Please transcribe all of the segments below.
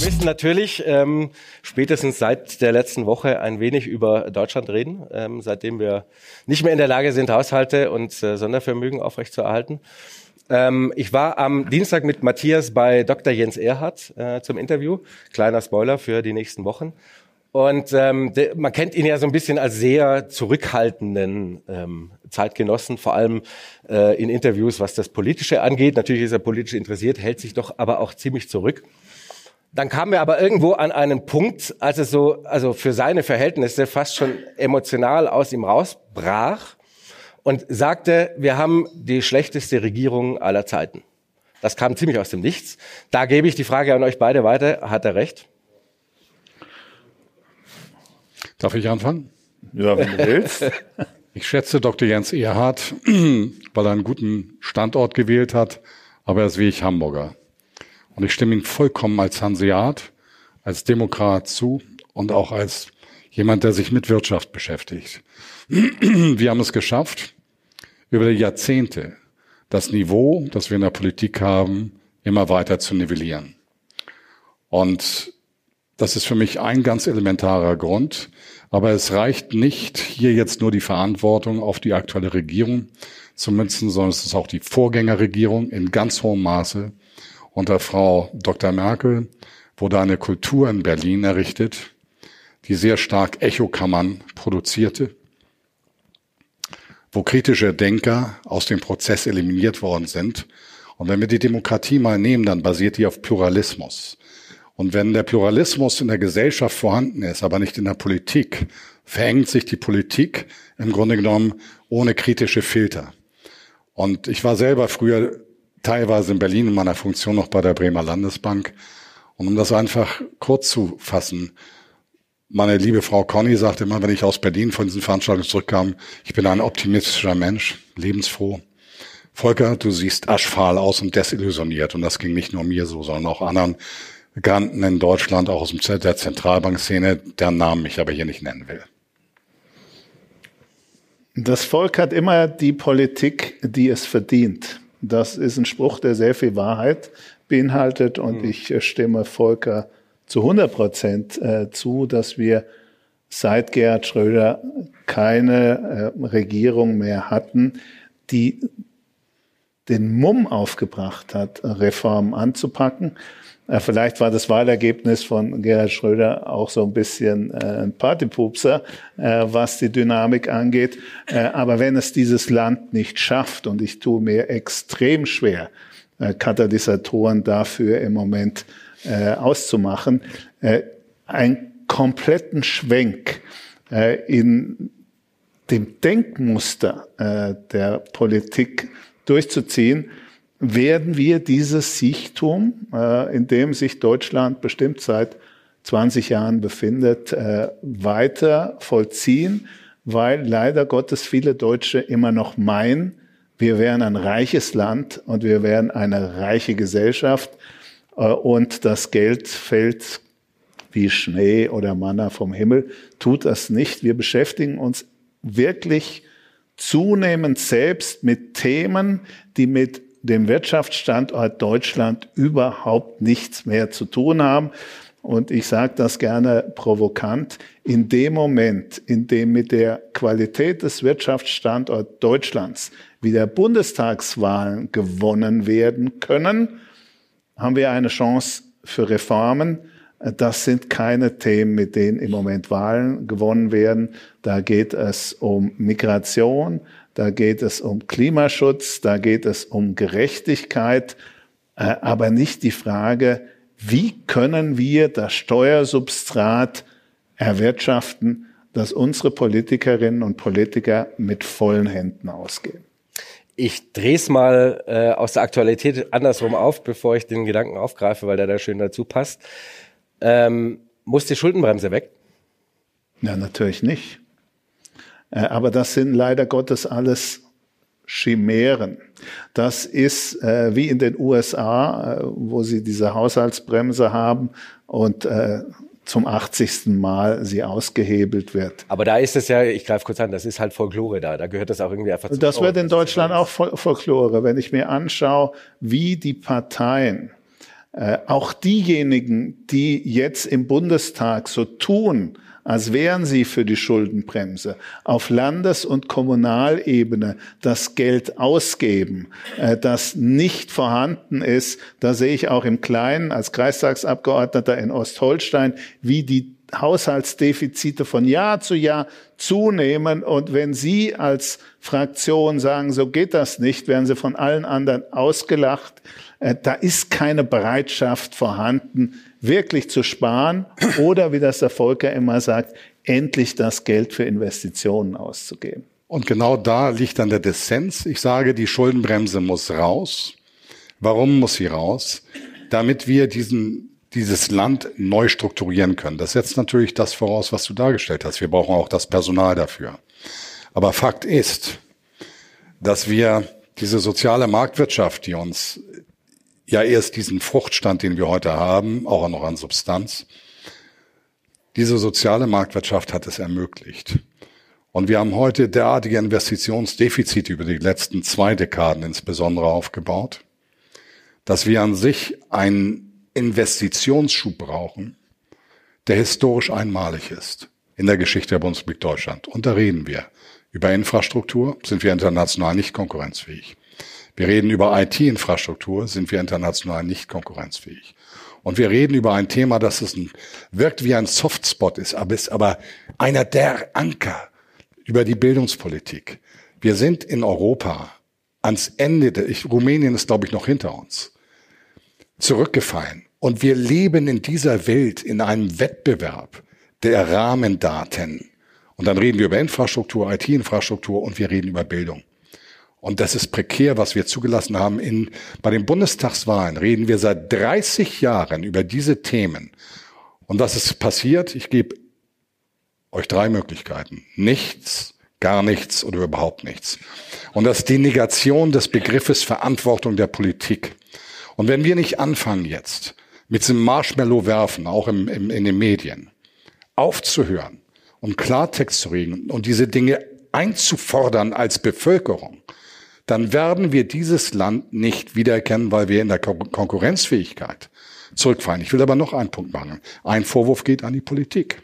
Wir müssen natürlich ähm, spätestens seit der letzten Woche ein wenig über Deutschland reden, ähm, seitdem wir nicht mehr in der Lage sind, Haushalte und äh, Sondervermögen aufrechtzuerhalten. Ähm, ich war am Dienstag mit Matthias bei Dr. Jens Erhardt äh, zum Interview. Kleiner Spoiler für die nächsten Wochen. Und ähm, de, man kennt ihn ja so ein bisschen als sehr zurückhaltenden ähm, Zeitgenossen, vor allem äh, in Interviews, was das Politische angeht. Natürlich ist er politisch interessiert, hält sich doch aber auch ziemlich zurück. Dann kamen wir aber irgendwo an einen Punkt, als es so, also für seine Verhältnisse fast schon emotional aus ihm rausbrach und sagte, wir haben die schlechteste Regierung aller Zeiten. Das kam ziemlich aus dem Nichts. Da gebe ich die Frage an euch beide weiter. Hat er recht? Darf ich anfangen? Ja, wenn du willst. Ich schätze Dr. Jens Erhardt, weil er einen guten Standort gewählt hat, aber er ist wie ich Hamburger. Und ich stimme ihm vollkommen als Hanseat, als Demokrat zu und auch als jemand, der sich mit Wirtschaft beschäftigt. Wir haben es geschafft, über die Jahrzehnte das Niveau, das wir in der Politik haben, immer weiter zu nivellieren. Und das ist für mich ein ganz elementarer Grund. Aber es reicht nicht, hier jetzt nur die Verantwortung auf die aktuelle Regierung zu münzen, sondern es ist auch die Vorgängerregierung in ganz hohem Maße. Unter Frau Dr. Merkel wurde eine Kultur in Berlin errichtet, die sehr stark Echokammern produzierte, wo kritische Denker aus dem Prozess eliminiert worden sind. Und wenn wir die Demokratie mal nehmen, dann basiert die auf Pluralismus. Und wenn der Pluralismus in der Gesellschaft vorhanden ist, aber nicht in der Politik, verengt sich die Politik im Grunde genommen ohne kritische Filter. Und ich war selber früher teilweise in Berlin in meiner Funktion noch bei der Bremer Landesbank. Und um das einfach kurz zu fassen, meine liebe Frau Conny sagte immer, wenn ich aus Berlin von diesen Veranstaltungen zurückkam, ich bin ein optimistischer Mensch, lebensfroh. Volker, du siehst aschfahl aus und desillusioniert. Und das ging nicht nur mir so, sondern auch anderen Bekannten in Deutschland, auch aus der Zentralbankszene, deren Namen ich aber hier nicht nennen will. Das Volk hat immer die Politik, die es verdient. Das ist ein Spruch, der sehr viel Wahrheit beinhaltet und mhm. ich stimme Volker zu 100 Prozent äh, zu, dass wir seit Gerhard Schröder keine äh, Regierung mehr hatten, die den Mumm aufgebracht hat, Reformen anzupacken. Äh, vielleicht war das Wahlergebnis von Gerhard Schröder auch so ein bisschen äh, ein Partypupser, äh, was die Dynamik angeht. Aber wenn es dieses Land nicht schafft, und ich tue mir extrem schwer, Katalysatoren dafür im Moment auszumachen, einen kompletten Schwenk in dem Denkmuster der Politik durchzuziehen, werden wir dieses Siechtum, äh, in dem sich Deutschland bestimmt seit 20 Jahren befindet, äh, weiter vollziehen, weil leider Gottes viele Deutsche immer noch meinen, wir wären ein reiches Land und wir wären eine reiche Gesellschaft äh, und das Geld fällt wie Schnee oder Manna vom Himmel. Tut das nicht. Wir beschäftigen uns wirklich zunehmend selbst mit Themen, die mit dem Wirtschaftsstandort Deutschland überhaupt nichts mehr zu tun haben. Und ich sage das gerne provokant, in dem Moment, in dem mit der Qualität des Wirtschaftsstandorts Deutschlands wieder Bundestagswahlen gewonnen werden können, haben wir eine Chance für Reformen. Das sind keine Themen, mit denen im Moment Wahlen gewonnen werden. Da geht es um Migration, da geht es um Klimaschutz, da geht es um Gerechtigkeit, äh, aber nicht die Frage, wie können wir das Steuersubstrat erwirtschaften, dass unsere Politikerinnen und Politiker mit vollen Händen ausgehen. Ich drehe es mal äh, aus der Aktualität andersrum auf, bevor ich den Gedanken aufgreife, weil der da schön dazu passt. Ähm, muss die Schuldenbremse weg? Ja, natürlich nicht. Äh, aber das sind leider Gottes alles Chimären. Das ist äh, wie in den USA, äh, wo sie diese Haushaltsbremse haben und äh, zum 80. Mal sie ausgehebelt wird. Aber da ist es ja, ich greife kurz an, das ist halt Folklore da. Da gehört das auch irgendwie einfach zu. Das wird in Deutschland auch Folklore. Wenn ich mir anschaue, wie die Parteien Äh, auch diejenigen, die jetzt im Bundestag so tun, als wären sie für die Schuldenbremse, auf Landes- und Kommunalebene das Geld ausgeben, äh, das nicht vorhanden ist. Da sehe ich auch im Kleinen als Kreistagsabgeordneter in Ostholstein, wie die Haushaltsdefizite von Jahr zu Jahr zunehmen. Und wenn Sie als Fraktion sagen, so geht das nicht, werden Sie von allen anderen ausgelacht. Äh, da ist keine Bereitschaft vorhanden, wirklich zu sparen oder, wie das der Volker immer sagt, endlich das Geld für Investitionen auszugeben. Und genau da liegt dann der Dissens. Ich sage, die Schuldenbremse muss raus. Warum muss sie raus? Damit wir diesen, dieses Land neu strukturieren können. Das setzt natürlich das voraus, was du dargestellt hast. Wir brauchen auch das Personal dafür. Aber Fakt ist, dass wir diese soziale Marktwirtschaft, die uns ja erst diesen Fruchtstand, den wir heute haben, auch noch an Substanz. Diese soziale Marktwirtschaft hat es ermöglicht. Und wir haben heute derartige Investitionsdefizite über die letzten zwei Dekaden insbesondere aufgebaut, dass wir an sich einen Investitionsschub brauchen, der historisch einmalig ist in der Geschichte der Bundesrepublik Deutschland. Und da reden wir. Über Infrastruktur sind wir international nicht konkurrenzfähig. Wir reden über IT-Infrastruktur, sind wir international nicht konkurrenzfähig. Und wir reden über ein Thema, das es wirkt wie ein Softspot ist, aber ist aber einer der Anker über die Bildungspolitik. Wir sind in Europa ans Ende, der, ich, Rumänien ist, glaube ich, noch hinter uns, zurückgefallen. Und wir leben in dieser Welt in einem Wettbewerb der Rahmendaten. Und dann reden wir über Infrastruktur, IT-Infrastruktur und wir reden über Bildung. Und das ist prekär, was wir zugelassen haben. In, bei den Bundestagswahlen reden wir seit 30 Jahren über diese Themen. Und was ist passiert? Ich gebe euch drei Möglichkeiten. Nichts, gar nichts oder überhaupt nichts. Und das ist die Negation des Begriffes Verantwortung der Politik. Und wenn wir nicht anfangen jetzt mit diesem Marshmallow werfen, auch im, im, in den Medien, aufzuhören und Klartext zu reden und diese Dinge einzufordern als Bevölkerung, dann werden wir dieses Land nicht wiedererkennen, weil wir in der Konkurrenzfähigkeit zurückfallen. Ich will aber noch einen Punkt machen. Ein Vorwurf geht an die Politik.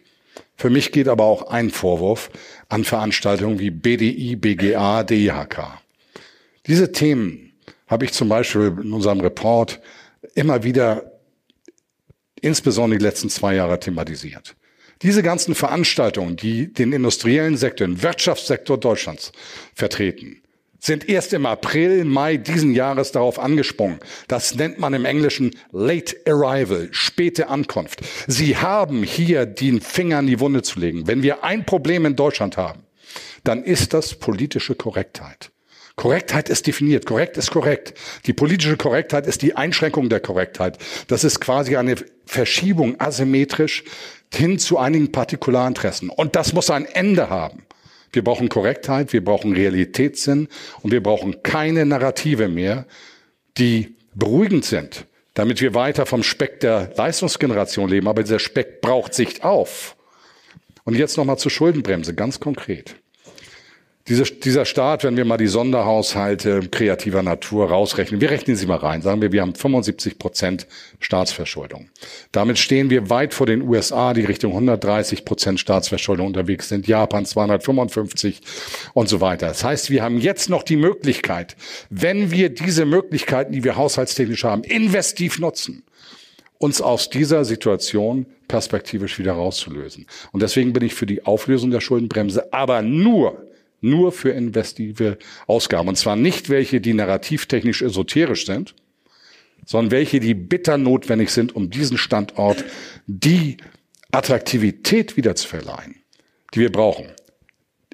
Für mich geht aber auch ein Vorwurf an Veranstaltungen wie BDI, BGA, DIHK. Diese Themen habe ich zum Beispiel in unserem Report immer wieder, insbesondere die letzten zwei Jahre, thematisiert. Diese ganzen Veranstaltungen, die den industriellen Sektor, den Wirtschaftssektor Deutschlands vertreten, sind erst im April, Mai diesen Jahres darauf angesprungen. Das nennt man im Englischen Late Arrival, späte Ankunft. Sie haben hier den Finger in die Wunde zu legen. Wenn wir ein Problem in Deutschland haben, dann ist das politische Korrektheit. Korrektheit ist definiert. Korrekt ist korrekt. Die politische Korrektheit ist die Einschränkung der Korrektheit. Das ist quasi eine Verschiebung asymmetrisch hin zu einigen Partikularinteressen. Und das muss ein Ende haben. Wir brauchen Korrektheit, wir brauchen Realitätssinn und wir brauchen keine Narrative mehr, die beruhigend sind, damit wir weiter vom Speck der Leistungsgeneration leben. Aber dieser Speck braucht Sicht auf. Und jetzt nochmal zur Schuldenbremse, ganz konkret. Diese, dieser Staat, wenn wir mal die Sonderhaushalte kreativer Natur rausrechnen, wir rechnen sie mal rein, sagen wir, wir haben 75 Prozent Staatsverschuldung. Damit stehen wir weit vor den USA, die Richtung 130 Prozent Staatsverschuldung unterwegs sind, Japan 255 und so weiter. Das heißt, wir haben jetzt noch die Möglichkeit, wenn wir diese Möglichkeiten, die wir haushaltstechnisch haben, investiv nutzen, uns aus dieser Situation perspektivisch wieder rauszulösen. Und deswegen bin ich für die Auflösung der Schuldenbremse, aber nur, nur für investive Ausgaben. Und zwar nicht welche, die narrativtechnisch esoterisch sind, sondern welche, die bitter notwendig sind, um diesen Standort die Attraktivität wieder zu verleihen, die wir brauchen.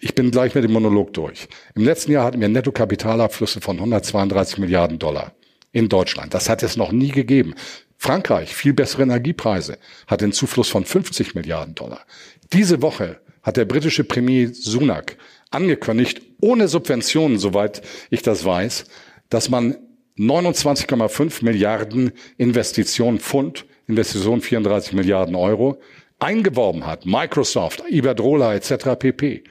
Ich bin gleich mit dem Monolog durch. Im letzten Jahr hatten wir Nettokapitalabflüsse von 132 Milliarden Dollar in Deutschland. Das hat es noch nie gegeben. Frankreich, viel bessere Energiepreise, hat den Zufluss von 50 Milliarden Dollar. Diese Woche hat der britische Premier Sunak angekündigt, ohne Subventionen, soweit ich das weiß, dass man 29,5 Milliarden Investitionen Pfund, Investitionen 34 Milliarden Euro eingeworben hat. Microsoft, Iberdrola etc. pp.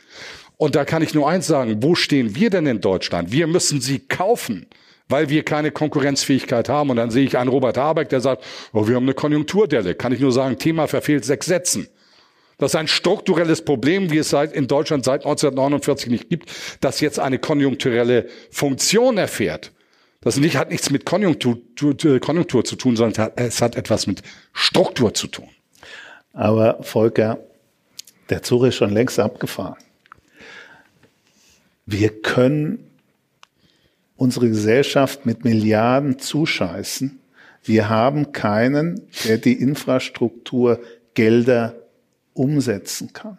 Und da kann ich nur eins sagen, wo stehen wir denn in Deutschland? Wir müssen sie kaufen, weil wir keine Konkurrenzfähigkeit haben. Und dann sehe ich einen Robert Habeck, der sagt, oh, wir haben eine Konjunkturdelle. Kann ich nur sagen, Thema verfehlt sechs Sätzen. Das ist ein strukturelles Problem, wie es seit, in Deutschland seit 1949 nicht gibt, das jetzt eine konjunkturelle Funktion erfährt. Das nicht, hat nichts mit Konjunktur, Konjunktur zu tun, sondern es hat etwas mit Struktur zu tun. Aber Volker, der Zug ist schon längst abgefahren. Wir können unsere Gesellschaft mit Milliarden zuscheißen. Wir haben keinen, der die Infrastruktur Gelder umsetzen kann.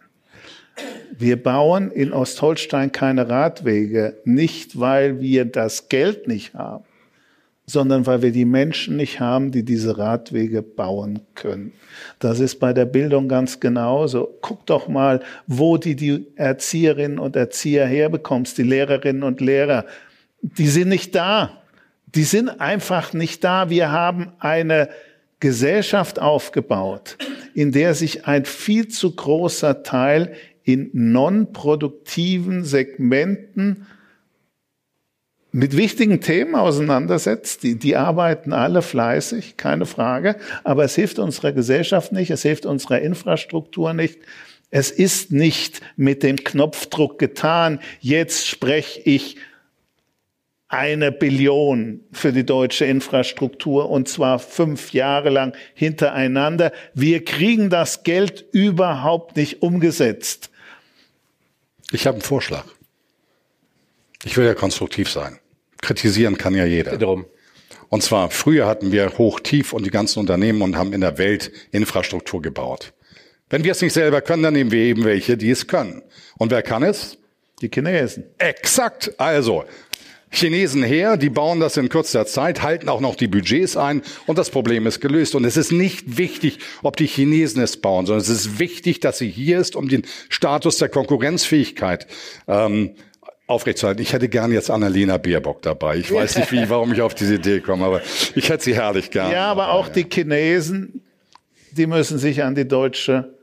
Wir bauen in Ostholstein keine Radwege, nicht weil wir das Geld nicht haben, sondern weil wir die Menschen nicht haben, die diese Radwege bauen können. Das ist bei der Bildung ganz genauso. Guck doch mal, wo die, die Erzieherinnen und Erzieher herbekommst, die Lehrerinnen und Lehrer. Die sind nicht da. Die sind einfach nicht da. Wir haben eine Gesellschaft aufgebaut, in der sich ein viel zu großer Teil in non-produktiven Segmenten mit wichtigen Themen auseinandersetzt. Die, die arbeiten alle fleißig, keine Frage. Aber es hilft unserer Gesellschaft nicht, es hilft unserer Infrastruktur nicht. Es ist nicht mit dem Knopfdruck getan. Jetzt spreche ich eine Billion für die deutsche Infrastruktur und zwar fünf Jahre lang hintereinander. Wir kriegen das Geld überhaupt nicht umgesetzt. Ich habe einen Vorschlag. Ich will ja konstruktiv sein. Kritisieren kann ja jeder. Darum. Und zwar, früher hatten wir hoch, tief und die ganzen Unternehmen und haben in der Welt Infrastruktur gebaut. Wenn wir es nicht selber können, dann nehmen wir eben welche, die es können. Und wer kann es? Die Chinesen. Exakt. Also, Chinesen her, die bauen das in kurzer Zeit, halten auch noch die Budgets ein und das Problem ist gelöst. Und es ist nicht wichtig, ob die Chinesen es bauen, sondern es ist wichtig, dass sie hier ist, um den Status der Konkurrenzfähigkeit ähm, aufrechtzuerhalten. Ich hätte gern jetzt Annalena Baerbock dabei. Ich weiß nicht, wie, warum ich auf diese Idee komme, aber ich hätte sie herrlich gern. Ja, aber auch die Chinesen, die müssen sich an die deutsche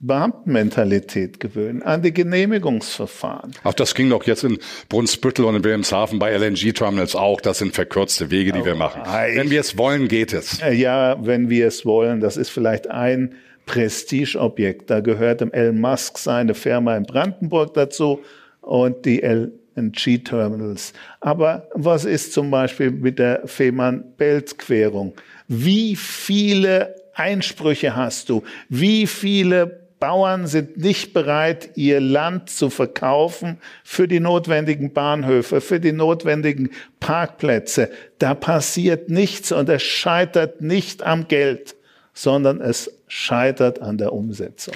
Beamtenmentalität gewöhnen, an die Genehmigungsverfahren. Auch das ging doch jetzt in Brunsbüttel und in Wilhelmshaven bei LNG-Terminals auch. Das sind verkürzte Wege, die wir machen. Wenn wir es wollen, geht es. Ja, wenn wir es wollen. Das ist vielleicht ein Prestigeobjekt. Da gehört dem Elon Musk seine Firma in Brandenburg dazu und die LNG-Terminals. Aber was ist zum Beispiel mit der Fehmarn-Belt-Querung? Wie viele Einsprüche hast du? Wie viele Bauern sind nicht bereit, ihr Land zu verkaufen für die notwendigen Bahnhöfe, für die notwendigen Parkplätze. Da passiert nichts und es scheitert nicht am Geld, sondern es scheitert an der Umsetzung.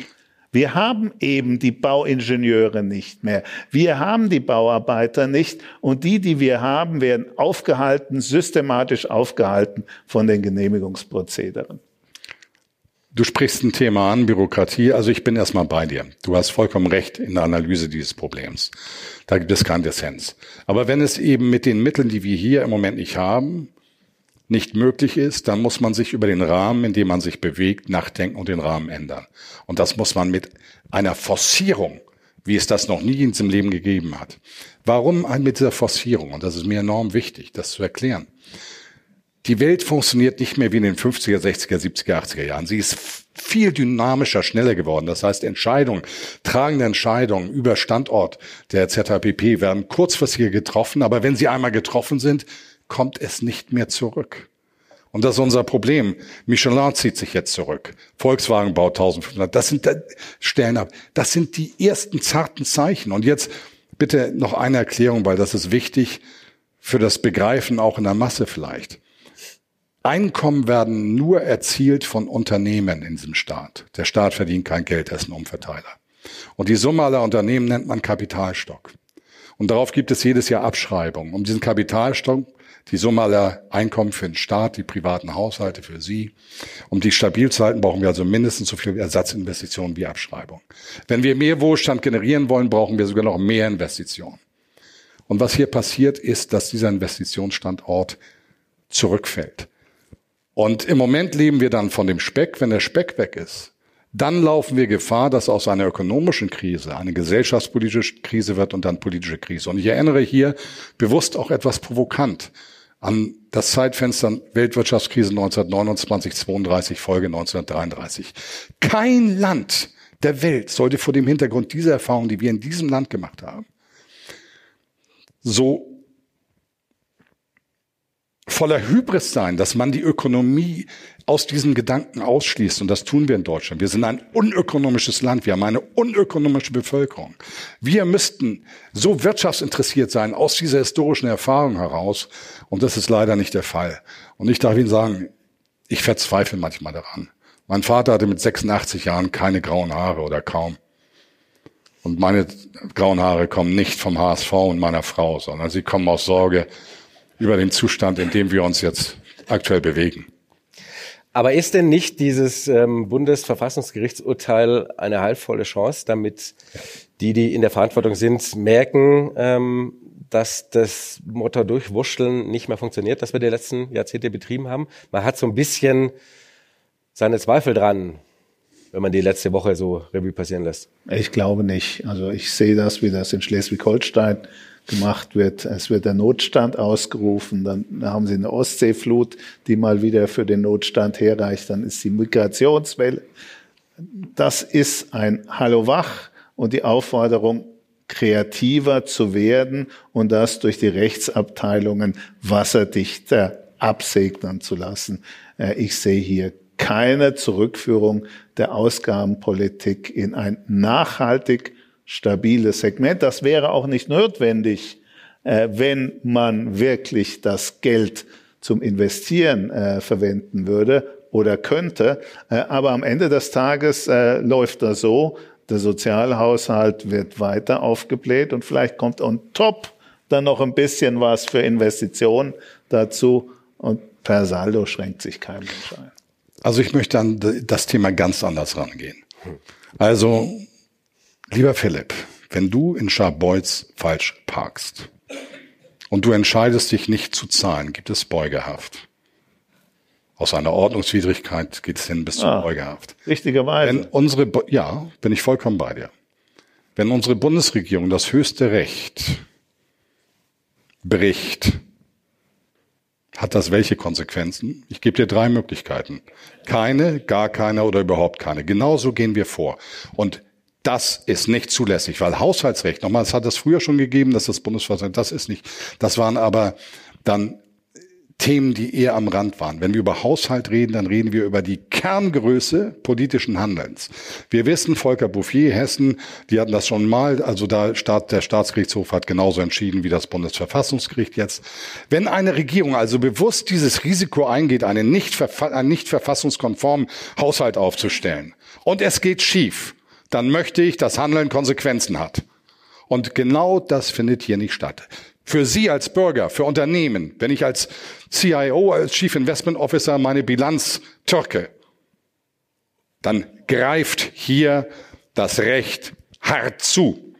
Wir haben eben die Bauingenieure nicht mehr. Wir haben die Bauarbeiter nicht. Und die, die wir haben, werden aufgehalten, systematisch aufgehalten von den Genehmigungsprozederen. Du sprichst ein Thema an, Bürokratie. Also ich bin erstmal bei dir. Du hast vollkommen recht in der Analyse dieses Problems. Da gibt es keinen Dissens. Aber wenn es eben mit den Mitteln, die wir hier im Moment nicht haben, nicht möglich ist, dann muss man sich über den Rahmen, in dem man sich bewegt, nachdenken und den Rahmen ändern. Und das muss man mit einer Forcierung, wie es das noch nie in diesem Leben gegeben hat. Warum mit dieser Forcierung? Und das ist mir enorm wichtig, das zu erklären. Die Welt funktioniert nicht mehr wie in den 50er, 60er, 70er, 80er Jahren. Sie ist viel dynamischer, schneller geworden. Das heißt, Entscheidungen, tragende Entscheidungen über Standort der ZHPP werden kurzfristiger getroffen, aber wenn sie einmal getroffen sind, kommt es nicht mehr zurück. Und das ist unser Problem. Michelin zieht sich jetzt zurück. Volkswagen baut 1500. Das sind Stellen ab. Das sind die ersten zarten Zeichen. Und jetzt bitte noch eine Erklärung, weil das ist wichtig für das Begreifen auch in der Masse vielleicht. Einkommen werden nur erzielt von Unternehmen in diesem Staat. Der Staat verdient kein Geld, er ist ein Umverteiler. Und die Summe aller Unternehmen nennt man Kapitalstock. Und darauf gibt es jedes Jahr Abschreibungen. Um diesen Kapitalstock die Summe aller Einkommen für den Staat, die privaten Haushalte für Sie. Um die stabil zu halten, brauchen wir also mindestens so viel Ersatzinvestitionen wie Abschreibung. Wenn wir mehr Wohlstand generieren wollen, brauchen wir sogar noch mehr Investitionen. Und was hier passiert, ist, dass dieser Investitionsstandort zurückfällt. Und im Moment leben wir dann von dem Speck. Wenn der Speck weg ist, dann laufen wir Gefahr, dass aus einer ökonomischen Krise eine gesellschaftspolitische Krise wird und dann politische Krise. Und ich erinnere hier bewusst auch etwas provokant an das Zeitfenster Weltwirtschaftskrise 1929, 32, Folge 1933. Kein Land der Welt sollte vor dem Hintergrund dieser Erfahrung, die wir in diesem Land gemacht haben, so voller Hybris sein, dass man die Ökonomie aus diesem Gedanken ausschließt. Und das tun wir in Deutschland. Wir sind ein unökonomisches Land. Wir haben eine unökonomische Bevölkerung. Wir müssten so wirtschaftsinteressiert sein aus dieser historischen Erfahrung heraus. Und das ist leider nicht der Fall. Und ich darf Ihnen sagen, ich verzweifle manchmal daran. Mein Vater hatte mit 86 Jahren keine grauen Haare oder kaum. Und meine grauen Haare kommen nicht vom HSV und meiner Frau, sondern sie kommen aus Sorge über den Zustand, in dem wir uns jetzt aktuell bewegen. Aber ist denn nicht dieses ähm, Bundesverfassungsgerichtsurteil eine heilvolle Chance, damit die, die in der Verantwortung sind, merken, ähm, dass das Motor durchwurschteln nicht mehr funktioniert, das wir die letzten Jahrzehnte betrieben haben? Man hat so ein bisschen seine Zweifel dran, wenn man die letzte Woche so Revue passieren lässt. Ich glaube nicht. Also ich sehe das, wie das in Schleswig-Holstein gemacht wird. Es wird der Notstand ausgerufen, dann haben sie eine Ostseeflut, die mal wieder für den Notstand herreicht, dann ist die Migrationswelle. Das ist ein Hallo wach und die Aufforderung, kreativer zu werden und das durch die Rechtsabteilungen wasserdichter absegnen zu lassen. Äh, ich sehe hier keine Zurückführung der Ausgabenpolitik in ein nachhaltig stabiles Segment. Das wäre auch nicht notwendig, äh, wenn man wirklich das Geld zum Investieren äh, verwenden würde oder könnte. Äh, aber am Ende des Tages äh, läuft das so, der Sozialhaushalt wird weiter aufgebläht und vielleicht kommt on top dann noch ein bisschen was für Investitionen dazu und per Saldo schränkt sich kein Mensch ein. Also ich möchte an das Thema ganz anders rangehen. Also Lieber Philipp, wenn du in Scharbeutz falsch parkst und du entscheidest dich nicht zu zahlen, gibt es Beugehaft. Aus einer Ordnungswidrigkeit geht es hin bis zur ah, Beugehaft. Richtigerweise. Wenn unsere, ja, bin ich vollkommen bei dir. Wenn unsere Bundesregierung das höchste Recht bricht, hat das welche Konsequenzen? Ich gebe dir drei Möglichkeiten. Keine, gar keine oder überhaupt keine. Genauso gehen wir vor. Und das ist nicht zulässig, weil Haushaltsrecht, nochmal, es hat es früher schon gegeben, dass das Bundesverfassung, das ist nicht, das waren aber dann Themen, die eher am Rand waren. Wenn wir über Haushalt reden, dann reden wir über die Kerngröße politischen Handelns. Wir wissen, Volker Bouffier, Hessen, die hatten das schon mal, also da Staat, der Staatsgerichtshof hat genauso entschieden wie das Bundesverfassungsgericht jetzt. Wenn eine Regierung also bewusst dieses Risiko eingeht, einen nicht, einen nicht verfassungskonformen Haushalt aufzustellen und es geht schief, dann möchte ich, dass Handeln Konsequenzen hat. Und genau das findet hier nicht statt. Für Sie als Bürger, für Unternehmen, wenn ich als CIO, als Chief Investment Officer meine Bilanz türke, dann greift hier das Recht hart zu.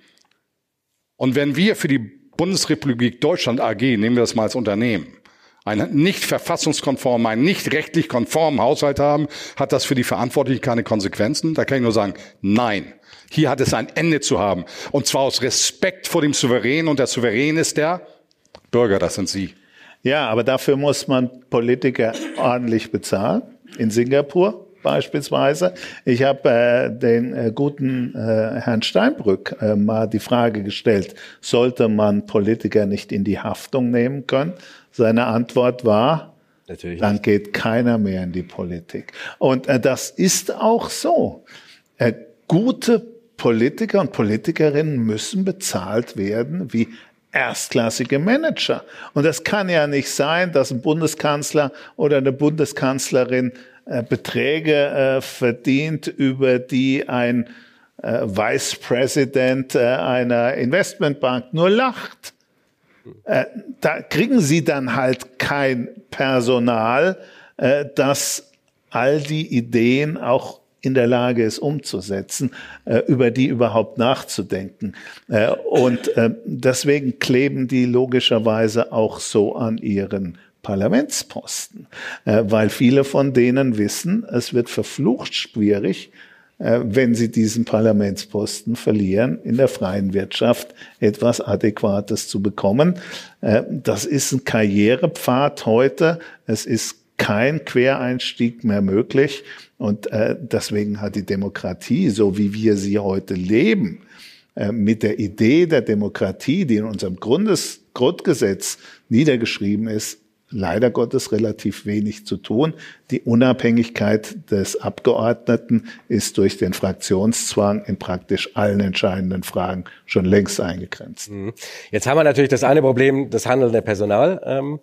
Und wenn wir für die Bundesrepublik Deutschland AG, nehmen wir das mal als Unternehmen, einen nicht verfassungskonformen, einen nicht rechtlich konformen Haushalt haben, hat das für die Verantwortlichen keine Konsequenzen? Da kann ich nur sagen, nein. Hier hat es ein Ende zu haben. Und zwar aus Respekt vor dem Souverän. Und der Souverän ist der Bürger, das sind Sie. Ja, aber dafür muss man Politiker ordentlich bezahlen. In Singapur beispielsweise. Ich habe äh, den äh, guten äh, Herrn Steinbrück äh, mal die Frage gestellt, sollte man Politiker nicht in die Haftung nehmen können? Seine Antwort war, Natürlich dann nicht. geht keiner mehr in die Politik. Und äh, das ist auch so. Äh, gute Politiker und Politikerinnen müssen bezahlt werden wie erstklassige Manager. Und das kann ja nicht sein, dass ein Bundeskanzler oder eine Bundeskanzlerin äh, Beträge äh, verdient, über die ein äh, Vice President äh, einer Investmentbank nur lacht. Äh, da kriegen sie dann halt kein Personal, äh, das all die Ideen auch in der Lage ist umzusetzen, äh, über die überhaupt nachzudenken. Und deswegen kleben die logischerweise auch so an ihren Parlamentsposten, weil viele von denen wissen, es wird verflucht schwierig, äh, wenn sie diesen Parlamentsposten verlieren, in der freien Wirtschaft etwas Adäquates zu bekommen. Äh, das ist ein Karrierepfad heute. Es ist kein Quereinstieg mehr möglich. Und äh, deswegen hat die Demokratie, so wie wir sie heute leben, mit der Idee der Demokratie, die in unserem Grundes Grundgesetz niedergeschrieben ist, leider Gottes relativ wenig zu tun. Die Unabhängigkeit des Abgeordneten ist durch den Fraktionszwang in praktisch allen entscheidenden Fragen schon längst eingegrenzt. Mhm. Jetzt haben wir natürlich das eine Problem, das handelnde Personal. Ähm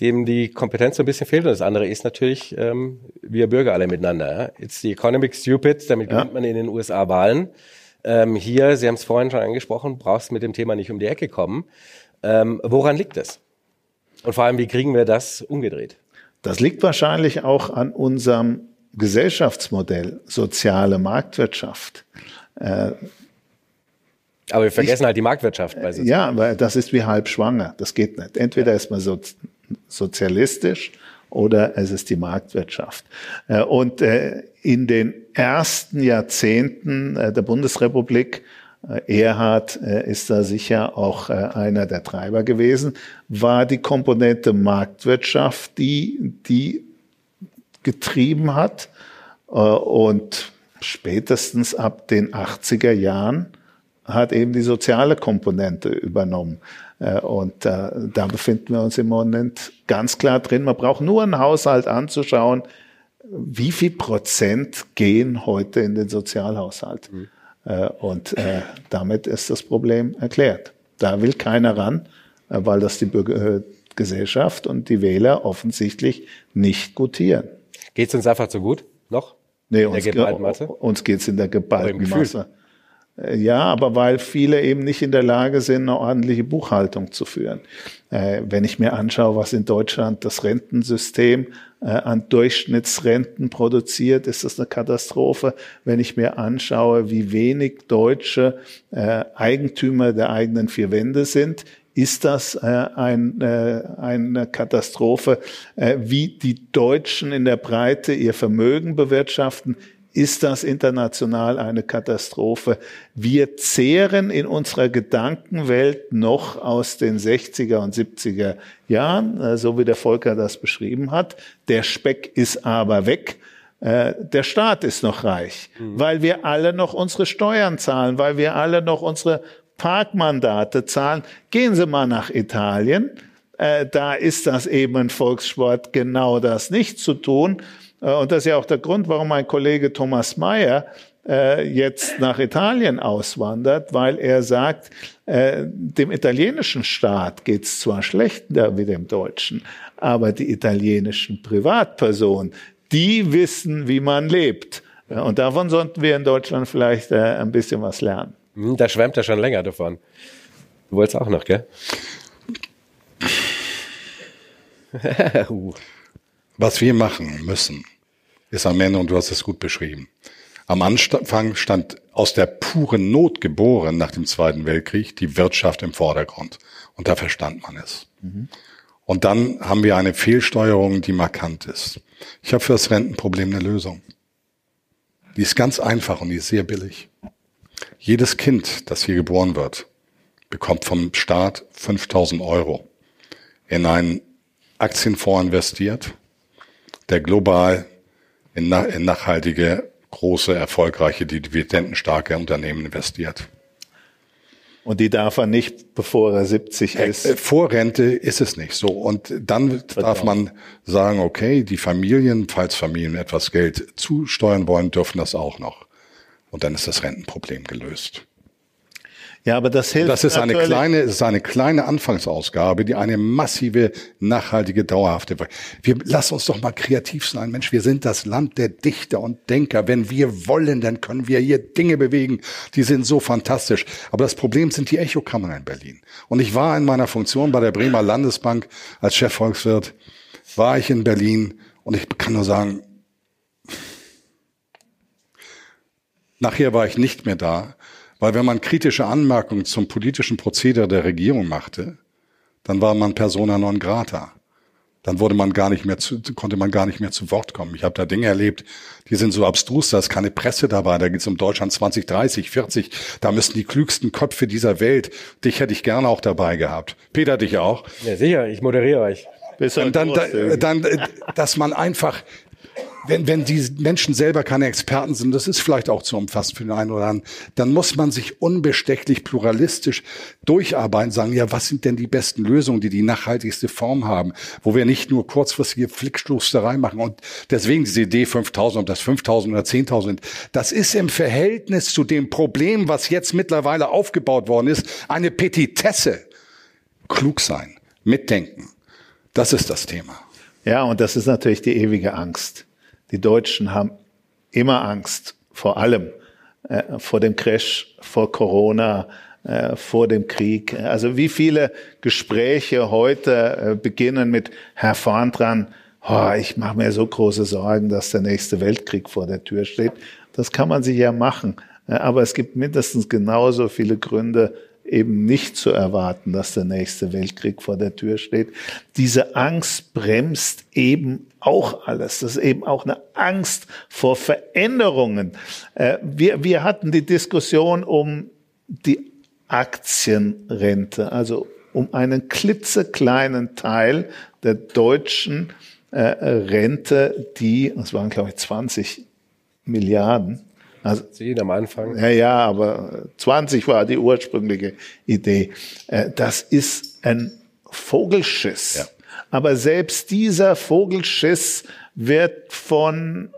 dem die Kompetenz so ein bisschen fehlt. Und das andere ist natürlich, ähm, wir Bürger alle miteinander. Ja? It's the economic stupid, damit gewinnt ja. man in den USA Wahlen. Ähm, hier, Sie haben es vorhin schon angesprochen, brauchst mit dem Thema nicht um die Ecke kommen. Ähm, woran liegt es? Und vor allem, wie kriegen wir das umgedreht? Das liegt wahrscheinlich auch an unserem Gesellschaftsmodell, soziale Marktwirtschaft. Äh, aber wir vergessen ich, halt die Marktwirtschaft. Bei ja, weil das ist wie halb schwanger. Das geht nicht. Entweder ja. ist man so, sozialistisch oder es ist die Marktwirtschaft. Äh, und äh, in den ersten Jahrzehnten der Bundesrepublik Erhard äh, ist da sicher auch äh, einer der Treiber gewesen, war die Komponente Marktwirtschaft, die, die getrieben hat. Und spätestens ab den 80er Jahren hat eben die soziale Komponente übernommen. Und da befinden wir uns im Moment ganz klar drin. Man braucht nur einen Haushalt anzuschauen, wie viel Prozent gehen heute in den Sozialhaushalt. Mhm. Äh, und äh, damit ist das Problem erklärt. Da will keiner ran, äh, weil das die Gesellschaft und die Wähler offensichtlich nicht gutieren. Geht es uns einfach zu gut noch? Nee, uns, uns geht es in der geballten Masse. Ja, aber weil viele eben nicht in der Lage sind, eine ordentliche Buchhaltung zu führen. Äh, wenn ich mir anschaue, was in Deutschland das Rentensystem äh, an Durchschnittsrenten produziert, ist das eine Katastrophe. Wenn ich mir anschaue, wie wenig Deutsche äh, Eigentümer der eigenen vier Wände sind, ist das äh, ein, äh, eine Katastrophe, äh, wie die Deutschen in der Breite ihr Vermögen bewirtschaften, ist das international eine Katastrophe. Wir zehren in unserer Gedankenwelt noch aus den 60er und 70er Jahren, äh, so wie der Volker das beschrieben hat. Der Speck ist aber weg. Äh, der Staat ist noch reich, mhm. weil wir alle noch unsere Steuern zahlen, weil wir alle noch unsere Parkmandate zahlen. Gehen Sie mal nach Italien. Äh, da ist das eben ein Volkssport, genau das nicht zu tun. Äh, und das ist ja auch der Grund, warum mein Kollege Thomas Mayer äh, jetzt nach Italien auswandert, weil er sagt, äh, dem italienischen Staat geht's zwar schlechter wie dem deutschen, aber die italienischen Privatpersonen, die wissen, wie man lebt. Und davon sollten wir in Deutschland vielleicht ein bisschen was lernen. Hm, da schwärmt er schon länger davon. Du wolltest auch noch, gell? uh. Was wir machen müssen, ist am Ende, und du hast es gut beschrieben, am Anfang stand aus der puren Not geboren nach dem Zweiten Weltkrieg die Wirtschaft im Vordergrund. Und da verstand man es. Mhm. Und dann haben wir eine Fehlsteuerung, die markant ist. Ich habe für das Rentenproblem eine Lösung. Die ist ganz einfach und die ist sehr billig. Jedes Kind, das hier geboren wird, bekommt vom Staat 5000 Euro in einen Aktienfonds investiert, der global in, in nachhaltige, große, erfolgreiche, dividendenstarke Unternehmen investiert. Und die darf er nicht, bevor er 70 äh, ist. Äh, vor Rente ist es nicht so. Und dann darf man sagen, okay, die Familien, falls Familien etwas Geld zusteuern wollen, dürfen das auch noch. Und dann ist das Rentenproblem gelöst. Ja, aber das hilft. Das ist eine kleine, ist eine kleine Anfangsausgabe, die eine massive, nachhaltige, dauerhafte. Wir lassen uns doch mal kreativ sein, Mensch. Wir sind das Land der Dichter und Denker. Wenn wir wollen, dann können wir hier Dinge bewegen, die sind so fantastisch. Aber das Problem sind die Echokammern in Berlin. Und ich war in meiner Funktion bei der Bremer Landesbank als Chefvolkswirt, war ich in Berlin und ich kann nur sagen, nachher war ich nicht mehr da. Weil wenn man kritische Anmerkungen zum politischen Prozedere der Regierung machte, dann war man persona non grata. dann wurde man gar nicht mehr zu, konnte man gar nicht mehr zu Wort kommen. Ich habe da Dinge erlebt, die sind so abstrus, da ist keine Presse dabei, da geht es um Deutschland 2030, 40, da müssen die klügsten Köpfe dieser Welt, dich hätte ich gerne auch dabei gehabt. Peter, dich auch. Ja, sicher, ich moderiere euch. Und dann, dann, dann, dass man einfach wenn, wenn die Menschen selber keine Experten sind, das ist vielleicht auch zu umfassend für den einen oder anderen, dann muss man sich unbestechlich pluralistisch durcharbeiten, sagen, ja, was sind denn die besten Lösungen, die die nachhaltigste Form haben, wo wir nicht nur kurzfristige Flickstoßerei machen und deswegen diese Idee 5000 und das 5000 oder 10.000, das ist im Verhältnis zu dem Problem, was jetzt mittlerweile aufgebaut worden ist, eine Petitesse. Klug sein, mitdenken. Das ist das Thema. Ja, und das ist natürlich die ewige Angst. Die Deutschen haben immer Angst vor allem, äh, vor dem Crash, vor Corona, äh, vor dem Krieg. Also wie viele Gespräche heute äh, beginnen mit Herr Vorn dran, oh, ich mache mir so große Sorgen, dass der nächste Weltkrieg vor der Tür steht. Das kann man sich ja machen. Aber es gibt mindestens genauso viele Gründe, eben nicht zu erwarten, dass der nächste Weltkrieg vor der Tür steht. Diese Angst bremst eben auch alles. Das ist eben auch eine Angst vor Veränderungen. Äh, wir, wir hatten die Diskussion um die Aktienrente, also um einen klitzekleinen Teil der deutschen äh, Rente, die, das waren glaube ich 20 Milliarden, also, Zehn am Anfang. Ja, ja, aber 20 war die ursprüngliche Idee. Äh, das ist ein Vogelschiss. Ja. Aber selbst dieser Vogelschiss wird von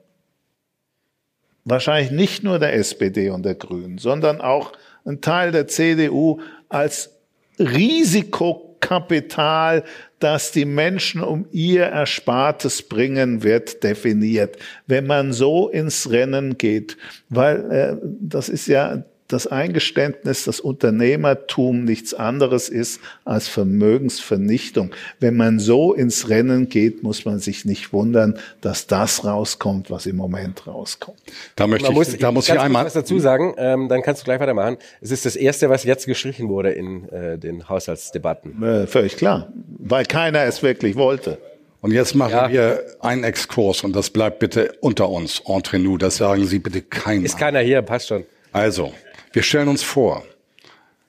wahrscheinlich nicht nur der SPD und der Grünen, sondern auch ein Teil der CDU als Risikokapital das die Menschen um ihr Erspartes bringen wird, definiert. Wenn man so ins Rennen geht, weil äh, das ist ja das Eingeständnis, dass Unternehmertum nichts anderes ist als Vermögensvernichtung. Wenn man so ins Rennen geht, muss man sich nicht wundern, dass das rauskommt, was im Moment rauskommt. Da möchte man ich, muss, da muss ich einmal was dazu sagen, ähm, dann kannst du gleich weitermachen. Es ist das erste, was jetzt gestrichen wurde in äh, den Haushaltsdebatten. Äh, völlig klar, weil keiner es wirklich wollte. Und jetzt machen ja. wir einen Exkurs und das bleibt bitte unter uns, entre nous. Das sagen Sie bitte keinem. Ist keiner hier, passt schon. Also, wir stellen uns vor,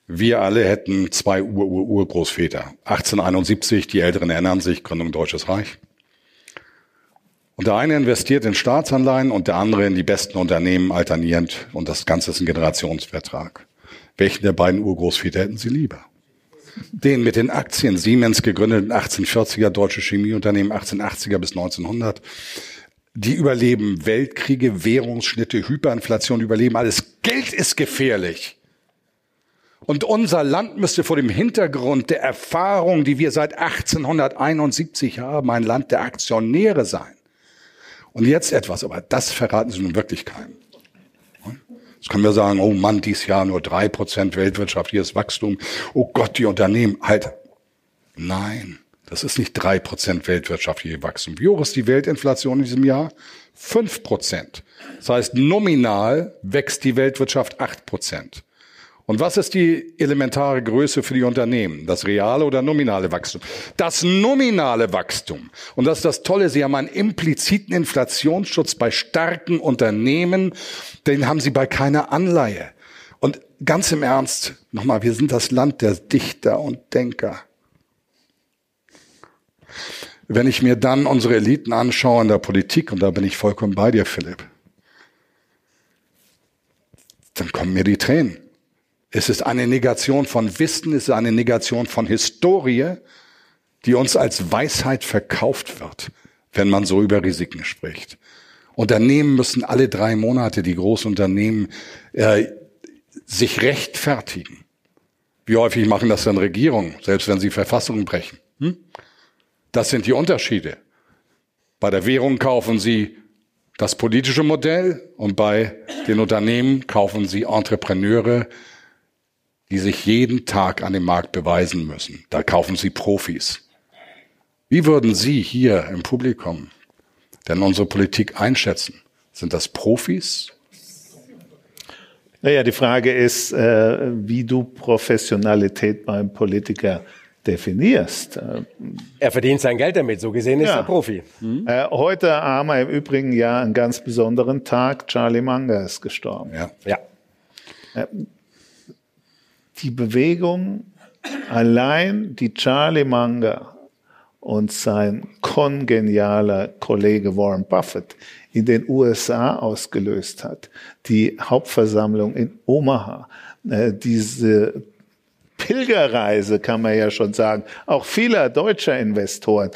wir alle hätten zwei Ur-Ur-Urgroßväter. 1871, die Älteren erinnern sich, Gründung Deutsches Reich. Und der eine investiert in Staatsanleihen und der andere in die besten Unternehmen alternierend und das Ganze ist ein Generationsvertrag. Welchen der beiden Urgroßväter hätten Sie lieber? Den mit den Aktien, Siemens gegründet 1840er, deutsche Chemieunternehmen 1880er bis 1900 die überleben Weltkriege, Währungsschnitte, Hyperinflation, überleben alles. Geld ist gefährlich. Und unser Land müsste vor dem Hintergrund der Erfahrung, die wir seit 1871 haben, ein Land der Aktionäre sein. Und jetzt etwas, aber das verraten Sie nun wirklich keinem. Jetzt können wir sagen, oh Mann, dies Jahr nur drei Prozent weltwirtschaftliches Wachstum. Oh Gott, die Unternehmen, halt. Nein. Das ist nicht drei Prozent weltwirtschaftliche Wachstum. Wie hoch ist die Weltinflation in diesem Jahr? Fünf Prozent. Das heißt, nominal wächst die Weltwirtschaft acht Prozent. Und was ist die elementare Größe für die Unternehmen? Das reale oder nominale Wachstum? Das nominale Wachstum. Und das ist das Tolle, Sie haben einen impliziten Inflationsschutz bei starken Unternehmen, den haben Sie bei keiner Anleihe. Und ganz im Ernst, nochmal, wir sind das Land der Dichter und Denker. Wenn ich mir dann unsere Eliten anschaue in der Politik, und da bin ich vollkommen bei dir, Philipp, dann kommen mir die Tränen. Es ist eine Negation von Wissen, es ist eine Negation von Historie, die uns als Weisheit verkauft wird, wenn man so über Risiken spricht. Unternehmen müssen alle drei Monate, die Großunternehmen, äh, sich rechtfertigen. Wie häufig machen das dann Regierungen, selbst wenn sie Verfassungen brechen? Hm? Das sind die Unterschiede. Bei der Währung kaufen Sie das politische Modell und bei den Unternehmen kaufen Sie Entrepreneure, die sich jeden Tag an dem Markt beweisen müssen. Da kaufen Sie Profis. Wie würden Sie hier im Publikum denn unsere Politik einschätzen? Sind das Profis? Naja, die Frage ist, äh, wie du Professionalität beim Politiker definierst. Er verdient sein Geld damit, so gesehen ist ja. er Profi. Mhm. Äh, heute haben wir im Übrigen ja einen ganz besonderen Tag. Charlie Munger ist gestorben. Ja. ja. Äh, die Bewegung, allein die Charlie Munger und sein kongenialer Kollege Warren Buffett in den USA ausgelöst hat, die Hauptversammlung in Omaha, äh, diese Pilgerreise, kann man ja schon sagen, auch vieler deutscher Investoren,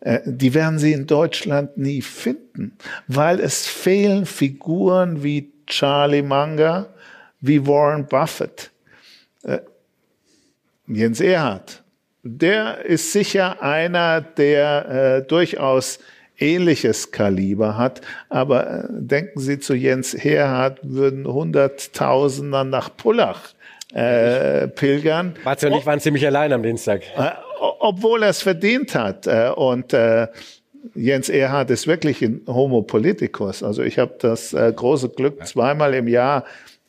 äh, die werden Sie in Deutschland nie finden, weil es fehlen Figuren wie Charlie Munger, wie Warren Buffett, äh, Jens Erhard. Der ist sicher einer, der äh, durchaus ähnliches Kaliber hat. Aber äh, denken Sie zu Jens Erhard, würden Hunderttausender nach Pullach äh, pilgern. Mats und ich waren ziemlich allein am Dienstag. Äh, obwohl er es verdient hat. Äh, und äh, Jens Erhard ist wirklich ein Homo politicus. Also ich habe das äh, große Glück, zweimal im Jahr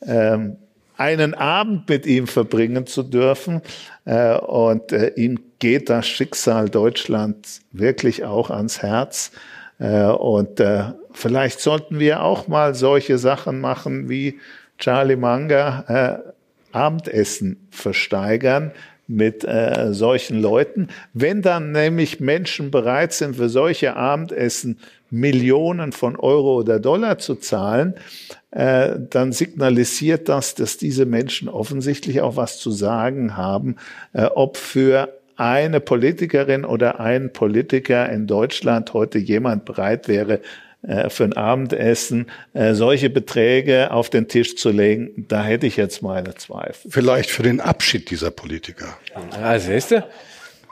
ähm, einen Abend mit ihm verbringen zu dürfen. Äh, und äh, ihm geht das Schicksal Deutschlands wirklich auch ans Herz. Äh, und äh, vielleicht sollten wir auch mal solche Sachen machen wie Charlie Munger äh, Abendessen versteigern mit äh, solchen Leuten. Wenn dann nämlich Menschen bereit sind, für solche Abendessen Millionen von Euro oder Dollar zu zahlen, äh, dann signalisiert das, dass diese Menschen offensichtlich auch was zu sagen haben, äh, ob für eine Politikerin oder ein Politiker in Deutschland heute jemand bereit wäre, für ein Abendessen äh, solche Beträge auf den Tisch zu legen, da hätte ich jetzt meine Zweifel. Vielleicht für den Abschied dieser Politiker. Ah, siehst du?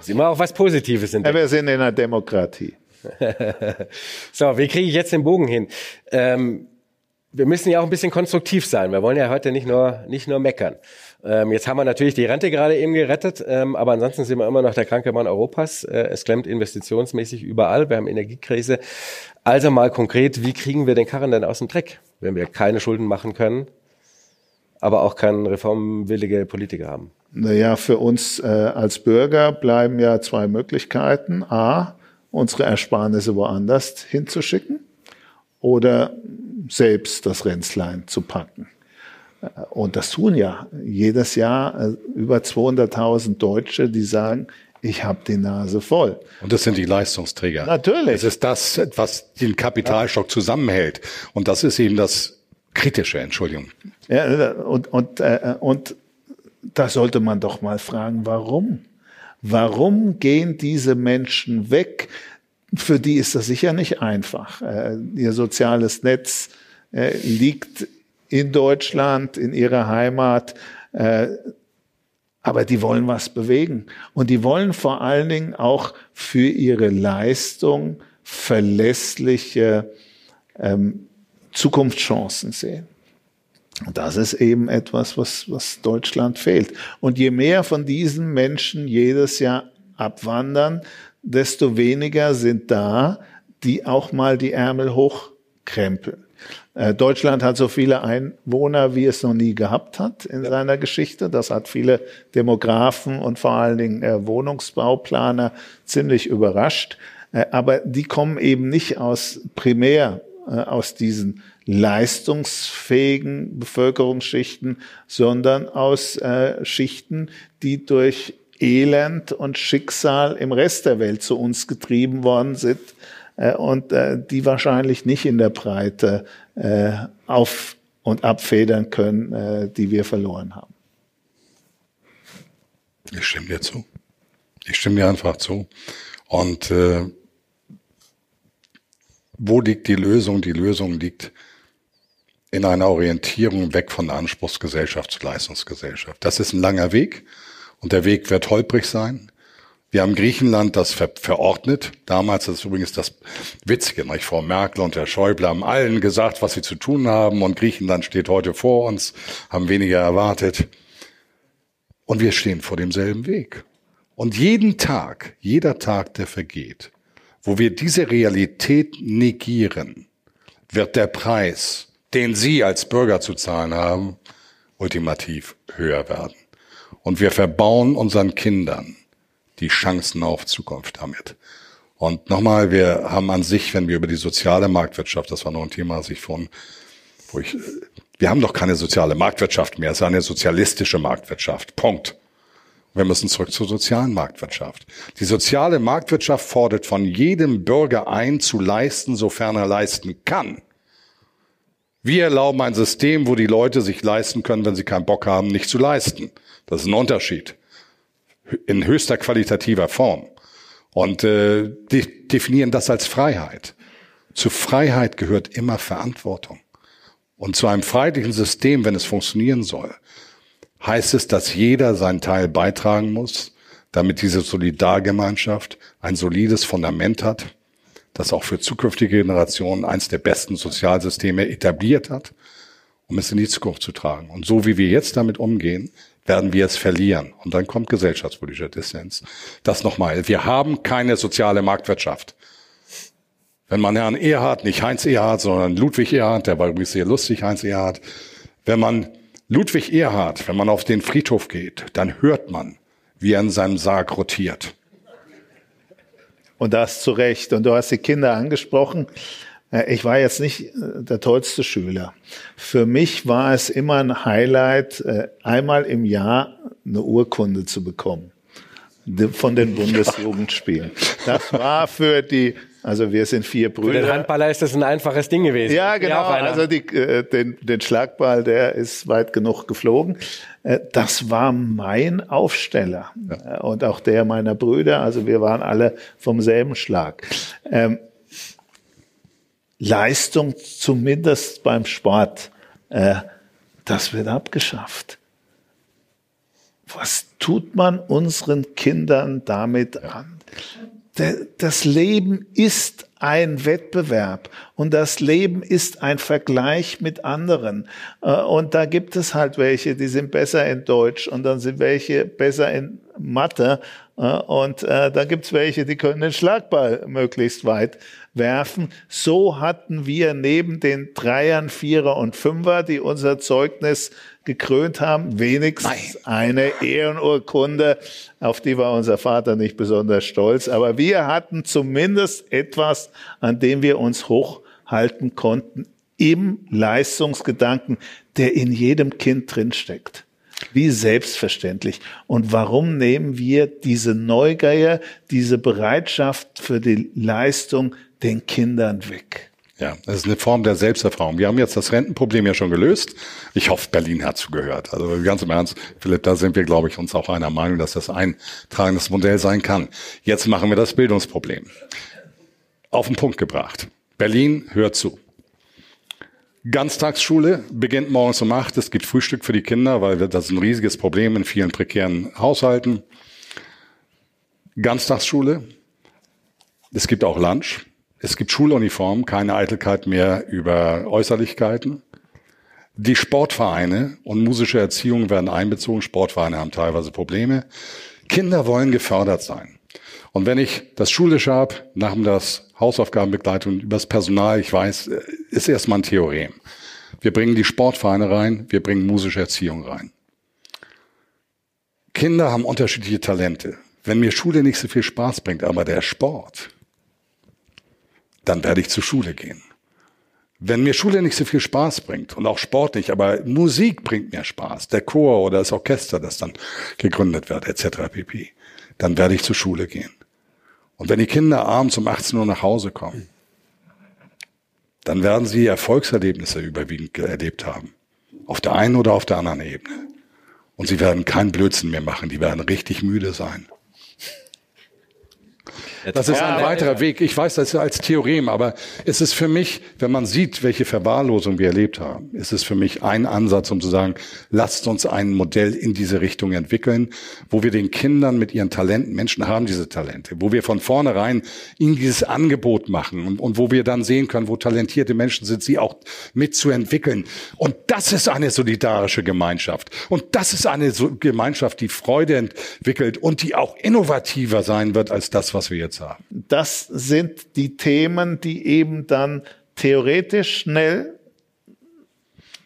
Ist immer auch was Positives in ja, Wir sind in einer Demokratie. so, wie kriege ich jetzt den Bogen hin? Ähm, wir müssen ja auch ein bisschen konstruktiv sein. Wir wollen ja heute nicht nur, nicht nur meckern. Ähm, jetzt haben wir natürlich die Rente gerade eben gerettet, ähm, aber ansonsten sind wir immer noch der kranke Mann Europas. Äh, es klemmt investitionsmäßig überall. Wir haben Energiekrise. Also mal konkret, wie kriegen wir den Karren denn aus dem Dreck, wenn wir keine Schulden machen können, aber auch keinen reformwillige Politiker haben? Naja, für uns äh, als Bürger bleiben ja zwei Möglichkeiten. A, unsere Ersparnisse woanders hinzuschicken oder selbst das Ränzlein zu packen. Und das tun ja jedes Jahr äh, über 200.000 Deutsche, die sagen, ich habe die Nase voll. Und das sind die Leistungsträger. Natürlich. Es ist das, was den Kapitalstock zusammenhält. Und das ist eben das Kritische, Entschuldigung. Ja, und, und, äh, und da sollte man doch mal fragen, warum? Warum gehen diese Menschen weg? Für die ist das sicher nicht einfach. Äh, ihr soziales Netz äh, liegt in Deutschland, in ihrer Heimat. Aber die wollen was bewegen. Und die wollen vor allen Dingen auch für ihre Leistung verlässliche ähm, Zukunftschancen sehen. Und das ist eben etwas, was, was Deutschland fehlt. Und je mehr von diesen Menschen jedes Jahr abwandern, desto weniger sind da, die auch mal die Ärmel hochkrempeln. Äh, Deutschland hat so viele Einwohner, wie es noch nie gehabt hat in ja. seiner Geschichte. Das hat viele Demografen und vor allen Dingen äh, Wohnungsbauplaner ziemlich überrascht. Äh, aber die kommen eben nicht aus primär aus diesen leistungsfähigen Bevölkerungsschichten, sondern aus Schichten, die durch Elend und Schicksal im Rest der Welt zu uns getrieben worden sind äh, und äh, die wahrscheinlich nicht in der Breite äh, auf und abfedern können, äh, die wir verloren haben. Ich stimme dir zu. Ich stimme dir einfach zu. Und äh, wo liegt die Lösung? Die Lösung liegt in einer Orientierung weg von der Anspruchsgesellschaft zur Leistungsgesellschaft. Das ist ein langer Weg und der Weg wird holprig sein. Wir haben Griechenland das ver verordnet. Damals, ist übrigens das Witzige, nicht? Frau Merkel und Herr Schäuble haben allen gesagt, was sie zu tun haben und Griechenland steht heute vor uns, haben weniger erwartet. Und wir stehen vor demselben Weg. Und jeden Tag, jeder Tag, der vergeht, wo wir diese Realität negieren, wird der Preis, den Sie als Bürger zu zahlen haben, ultimativ höher werden. Und wir verbauen unseren Kindern die Chancen auf Zukunft damit. Und nochmal, wir haben an sich, wenn wir über die soziale Marktwirtschaft, das war noch ein Thema, das ich vorhin, wo ich, wir haben doch keine soziale Marktwirtschaft mehr, es ist eine sozialistische Marktwirtschaft. Punkt. Wir müssen zurück zur sozialen Marktwirtschaft. Die soziale Marktwirtschaft fordert von jedem Bürger ein, zu leisten, sofern er leisten kann. Wir erlauben ein System, wo die Leute sich leisten können, wenn sie keinen Bock haben, nicht zu leisten. Das ist ein Unterschied. In höchster qualitativer Form. Und äh, die definieren das als Freiheit. Zu Freiheit gehört immer Verantwortung. Und zu einem freiheitlichen System, wenn es funktionieren soll, heißt es, dass jeder seinen Teil beitragen muss, damit diese Solidargemeinschaft ein solides Fundament hat, das auch für zukünftige Generationen eins der besten Sozialsysteme etabliert hat, um es in die Zukunft zu tragen. Und so wie wir jetzt damit umgehen, werden wir es verlieren. Und dann kommt gesellschaftspolitischer Dissens. Das nochmal. Wir haben keine soziale Marktwirtschaft. Wenn man Herrn Erhard, nicht Heinz Erhard, sondern Ludwig Erhard, der war übrigens sehr lustig, Heinz Erhard, wenn man Ludwig Erhard, wenn man auf den Friedhof geht, dann hört man, wie er in seinem Sarg rotiert. Und das zu Recht. Und du hast die Kinder angesprochen. Äh, ich war jetzt nicht äh, der tollste Schüler. Für mich war es immer ein Highlight, äh, einmal im Jahr eine Urkunde zu bekommen von den Bundesjugendspielen. Das war für die also wir sind vier Brüder. Für den Handballer ist das ein einfaches Ding gewesen. Ja, genau. Also die, äh, den, den Schlagball, der ist weit genug geflogen. Äh, das war mein Aufsteller ja. Und auch der meiner Brüder. Also wir waren alle vom selben Schlag. Ähm, Leistung zumindest beim Sport, äh, das wird abgeschafft. Was tut man unseren Kindern damit an? das Leben ist ein Wettbewerb und das Leben ist ein Vergleich mit anderen. Äh, und da gibt es halt welche, die sind besser in Deutsch und dann sind welche besser in Mathe und äh, da gibt es welche, die können den Schlagball möglichst weit werfen. So hatten wir neben den Dreiern, Vierer und Fünfer, die unser Zeugnis gekrönt haben, wenigstens Nein. eine Ehrenurkunde, auf die war unser Vater nicht besonders stolz. Aber wir hatten zumindest etwas, an dem wir uns hochhalten konnten im Leistungsgedanken, der in jedem Kind drinsteckt. Wie selbstverständlich. Und warum nehmen wir diese Neugier, diese Bereitschaft für die Leistung den Kindern weg? Ja, das ist eine Form der Selbsterfahrung. Wir haben jetzt das Rentenproblem ja schon gelöst. Ich hoffe, Berlin hat zugehört. Also ganz im Ernst, Philipp, da sind wir, glaube ich, uns auch einer Meinung, dass das ein tragendes Modell sein kann. Jetzt machen wir das Bildungsproblem. Auf den Punkt gebracht. Berlin hört zu. Ganztagsschule beginnt morgens um acht. Es gibt Frühstück für die Kinder, weil das ist ein riesiges Problem in vielen prekären Haushalten. Ganztagsschule. Es gibt auch Lunch. Es gibt Schuluniformen, keine Eitelkeit mehr über Äußerlichkeiten. Die Sportvereine und musische Erziehung werden einbezogen. Sportvereine haben teilweise Probleme. Kinder wollen gefördert sein. Und wenn ich das Schulische habe, nach das Hausaufgabenbegleitung, über das Personal, ich weiß, ist erstmal ein Theorem. Wir bringen die Sportvereine rein, wir bringen musische Erziehung rein. Kinder haben unterschiedliche Talente. Wenn mir Schule nicht so viel Spaß bringt, aber der Sport, dann werde ich zur Schule gehen. Wenn mir Schule nicht so viel Spaß bringt und auch sportlich, aber Musik bringt mir Spaß, der Chor oder das Orchester, das dann gegründet wird, etc. pp., dann werde ich zur Schule gehen. Und wenn die Kinder abends um 18 Uhr nach Hause kommen, dann werden sie Erfolgserlebnisse überwiegend erlebt haben. Auf der einen oder auf der anderen Ebene. Und sie werden keinen Blödsinn mehr machen, die werden richtig müde sein. Das ist ein weiterer Weg. Ich weiß das als Theorem, aber es ist für mich, wenn man sieht, welche Verwahrlosung wir erlebt haben, ist es für mich ein Ansatz, um zu sagen, lasst uns ein Modell in diese Richtung entwickeln, wo wir den Kindern mit ihren Talenten, Menschen haben diese Talente, wo wir von vornherein ihnen dieses Angebot machen und, und wo wir dann sehen können, wo talentierte Menschen sind, sie auch mitzuentwickeln. Und das ist eine solidarische Gemeinschaft. Und das ist eine Gemeinschaft, die Freude entwickelt und die auch innovativer sein wird als das, was wir jetzt jetzt haben. Das sind die Themen, die eben dann theoretisch schnell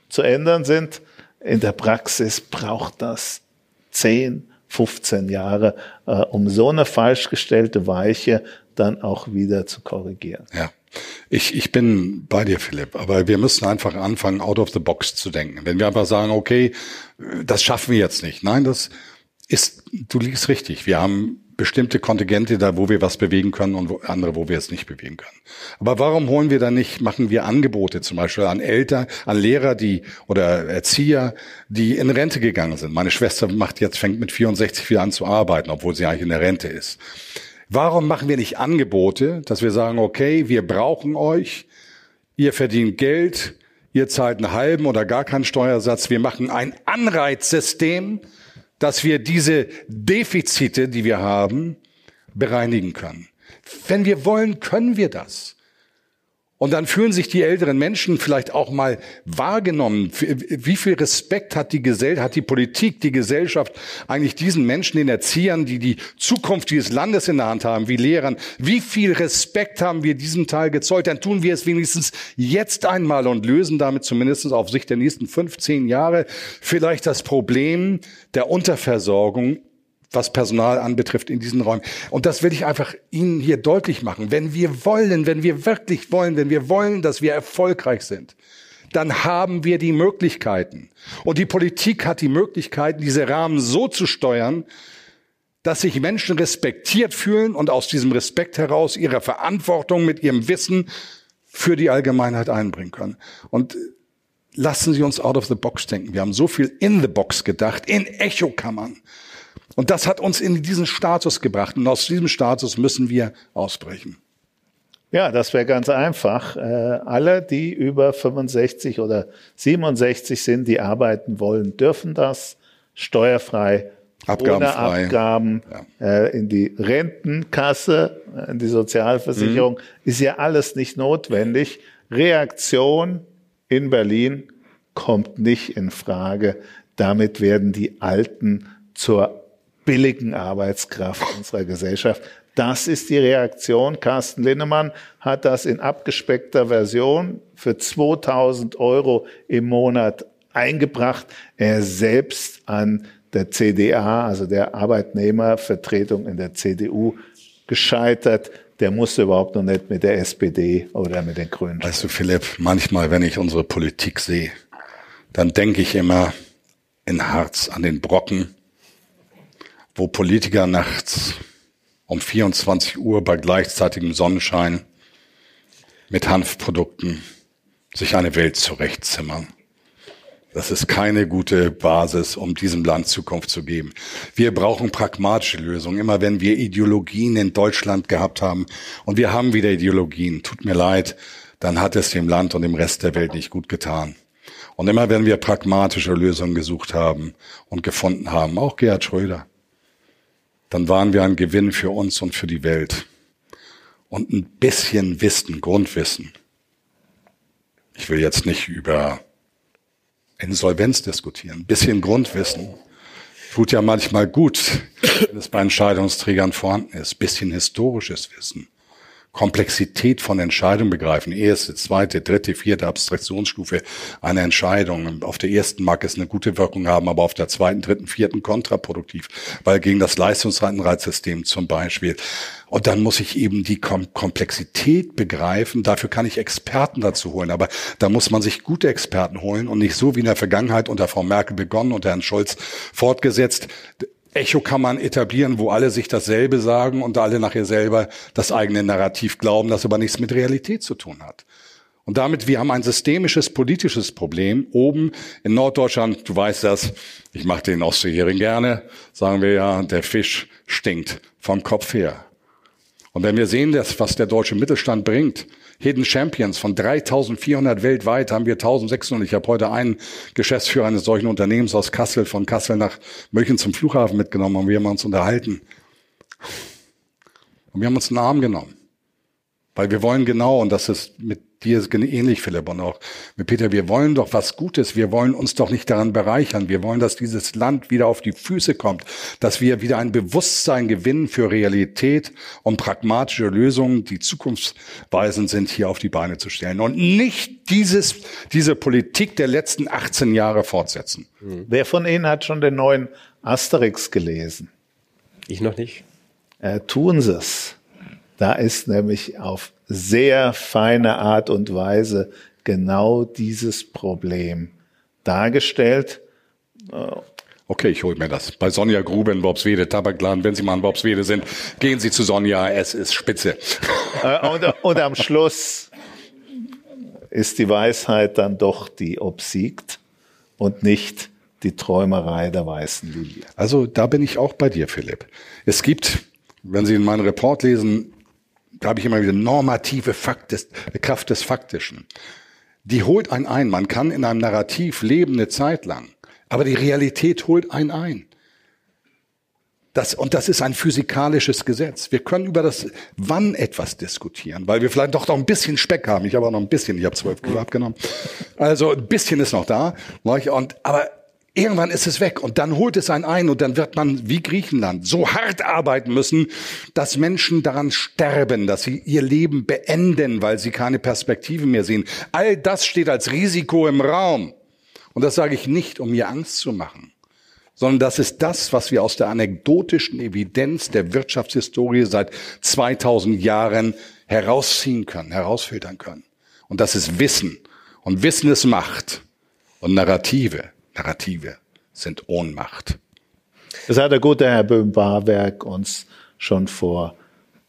zu ändern sind. In der Praxis braucht das 10, 15 Jahre, äh, um so eine falsch gestellte Weiche dann auch wieder zu korrigieren. Ja. Ich, ich bin bei dir, Philipp, aber wir müssen einfach anfangen, out of the box zu denken. Wenn wir einfach sagen, okay, das schaffen wir jetzt nicht. Nein, das ist, du liegst richtig. Wir haben bestimmte Kontingente da, wo wir was bewegen können und wo, andere, wo wir es nicht bewegen können. Aber warum holen wir dann nicht, machen wir Angebote zum Beispiel an Eltern, an Lehrer, die oder Erzieher, die in Rente gegangen sind. Meine Schwester macht jetzt, fängt mit 64 wieder an zu arbeiten, obwohl sie eigentlich in der Rente ist. Warum machen wir nicht Angebote, dass wir sagen, okay, wir brauchen euch, ihr verdient Geld, ihr zahlt einen halben oder gar keinen Steuersatz, wir machen ein Anreizsystem, dass wir diese Defizite, die wir haben, bereinigen können. Wenn wir wollen, können wir das. Und dann fühlen sich die älteren Menschen vielleicht auch mal wahrgenommen. Wie viel Respekt hat die Gesellschaft, hat die Politik, die Gesellschaft eigentlich diesen Menschen, den Erziehern, die die Zukunft dieses Landes in der Hand haben, wie Lehrern? Wie viel Respekt haben wir diesem Teil gezollt? Dann tun wir es wenigstens jetzt einmal und lösen damit zumindest auf Sicht der nächsten 15 Jahre vielleicht das Problem der Unterversorgung was Personal anbetrifft in diesen Räumen. Und das will ich einfach Ihnen hier deutlich machen. Wenn wir wollen, wenn wir wirklich wollen, wenn wir wollen, dass wir erfolgreich sind, dann haben wir die Möglichkeiten. Und die Politik hat die Möglichkeiten, diese Rahmen so zu steuern, dass sich Menschen respektiert fühlen und aus diesem Respekt heraus ihre Verantwortung mit ihrem Wissen für die Allgemeinheit einbringen können. Und lassen Sie uns out of the box denken. Wir haben so viel in the box gedacht, in Echokammern. Und das hat uns in diesen Status gebracht. Und aus diesem Status müssen wir ausbrechen. Ja, das wäre ganz einfach. Äh, alle, die über 65 oder 67 sind, die arbeiten wollen, dürfen das steuerfrei, Abgabenfrei. ohne Abgaben ja. äh, in die Rentenkasse, äh, in die Sozialversicherung. Mhm. Ist ja alles nicht notwendig. Reaktion in Berlin kommt nicht in Frage. Damit werden die Alten zur billigen Arbeitskraft unserer Gesellschaft. Das ist die Reaktion. Carsten Linnemann hat das in abgespeckter Version für 2000 Euro im Monat eingebracht. Er selbst an der CDA, also der Arbeitnehmervertretung in der CDU, gescheitert. Der musste überhaupt noch nicht mit der SPD oder mit den Grünen. Weißt du, Philipp, manchmal, wenn ich unsere Politik sehe, dann denke ich immer in Harz an den Brocken, wo Politiker nachts um 24 Uhr bei gleichzeitigem Sonnenschein mit Hanfprodukten sich eine Welt zurechtzimmern. Das ist keine gute Basis, um diesem Land Zukunft zu geben. Wir brauchen pragmatische Lösungen. Immer wenn wir Ideologien in Deutschland gehabt haben, und wir haben wieder Ideologien, tut mir leid, dann hat es dem Land und dem Rest der Welt nicht gut getan. Und immer wenn wir pragmatische Lösungen gesucht haben und gefunden haben, auch Gerhard Schröder, dann waren wir ein Gewinn für uns und für die Welt. Und ein bisschen Wissen, Grundwissen. Ich will jetzt nicht über Insolvenz diskutieren. Ein bisschen Grundwissen tut ja manchmal gut, wenn es bei Entscheidungsträgern vorhanden ist. Ein bisschen historisches Wissen. Komplexität von Entscheidungen begreifen. Erste, zweite, dritte, vierte Abstraktionsstufe einer Entscheidung. Auf der ersten mag es eine gute Wirkung haben, aber auf der zweiten, dritten, vierten kontraproduktiv, weil gegen das Leistungsreizsystem zum Beispiel. Und dann muss ich eben die Kom Komplexität begreifen. Dafür kann ich Experten dazu holen. Aber da muss man sich gute Experten holen und nicht so wie in der Vergangenheit unter Frau Merkel begonnen und Herrn Scholz fortgesetzt Echo kann man etablieren, wo alle sich dasselbe sagen und alle nachher selber das eigene Narrativ glauben, das aber nichts mit Realität zu tun hat. Und damit, wir haben ein systemisches politisches Problem. Oben in Norddeutschland, du weißt das, ich mache den Ostseehering gerne, sagen wir ja, der Fisch stinkt vom Kopf her. Und wenn wir sehen, dass, was der deutsche Mittelstand bringt, Hidden Champions von 3400 weltweit haben wir 1600. Ich habe heute einen Geschäftsführer eines solchen Unternehmens aus Kassel, von Kassel nach München zum Flughafen mitgenommen und wir haben uns unterhalten. Und wir haben uns einen Arm genommen. Weil wir wollen genau, und das ist mit dir ist ähnlich, Philipp, und auch mit Peter, wir wollen doch was Gutes, wir wollen uns doch nicht daran bereichern, wir wollen, dass dieses Land wieder auf die Füße kommt, dass wir wieder ein Bewusstsein gewinnen für Realität und pragmatische Lösungen, die zukunftsweisend sind, hier auf die Beine zu stellen und nicht dieses, diese Politik der letzten 18 Jahre fortsetzen. Wer von Ihnen hat schon den neuen Asterix gelesen? Ich noch nicht. Äh, tun Sie es. Da ist nämlich auf sehr feine Art und Weise genau dieses Problem dargestellt. Okay, ich hole mir das. Bei Sonja Grube in Worpswede, Tabakladen, wenn Sie mal in Worpswede sind, gehen Sie zu Sonja, es ist spitze. Äh, und, und am Schluss ist die Weisheit dann doch die obsiegt und nicht die Träumerei der weißen Lilie. Also da bin ich auch bei dir, Philipp. Es gibt, wenn Sie in meinen Report lesen, da habe ich immer wieder normative Fakt des, Kraft des Faktischen. Die holt einen ein. Man kann in einem Narrativ leben eine Zeit lang. Aber die Realität holt einen ein. Das, und das ist ein physikalisches Gesetz. Wir können über das Wann etwas diskutieren, weil wir vielleicht doch noch ein bisschen Speck haben. Ich habe auch noch ein bisschen, ich habe zwölf Kilo abgenommen. Also ein bisschen ist noch da. Und, aber Irgendwann ist es weg und dann holt es einen ein und dann wird man wie Griechenland so hart arbeiten müssen, dass Menschen daran sterben, dass sie ihr Leben beenden, weil sie keine Perspektive mehr sehen. All das steht als Risiko im Raum. Und das sage ich nicht, um mir Angst zu machen, sondern das ist das, was wir aus der anekdotischen Evidenz der Wirtschaftshistorie seit 2000 Jahren herausziehen können, herausfiltern können. Und das ist Wissen. Und Wissen ist Macht und Narrative. Narrative sind Ohnmacht. Das hat der gute Herr Böhm-Barwerk uns schon vor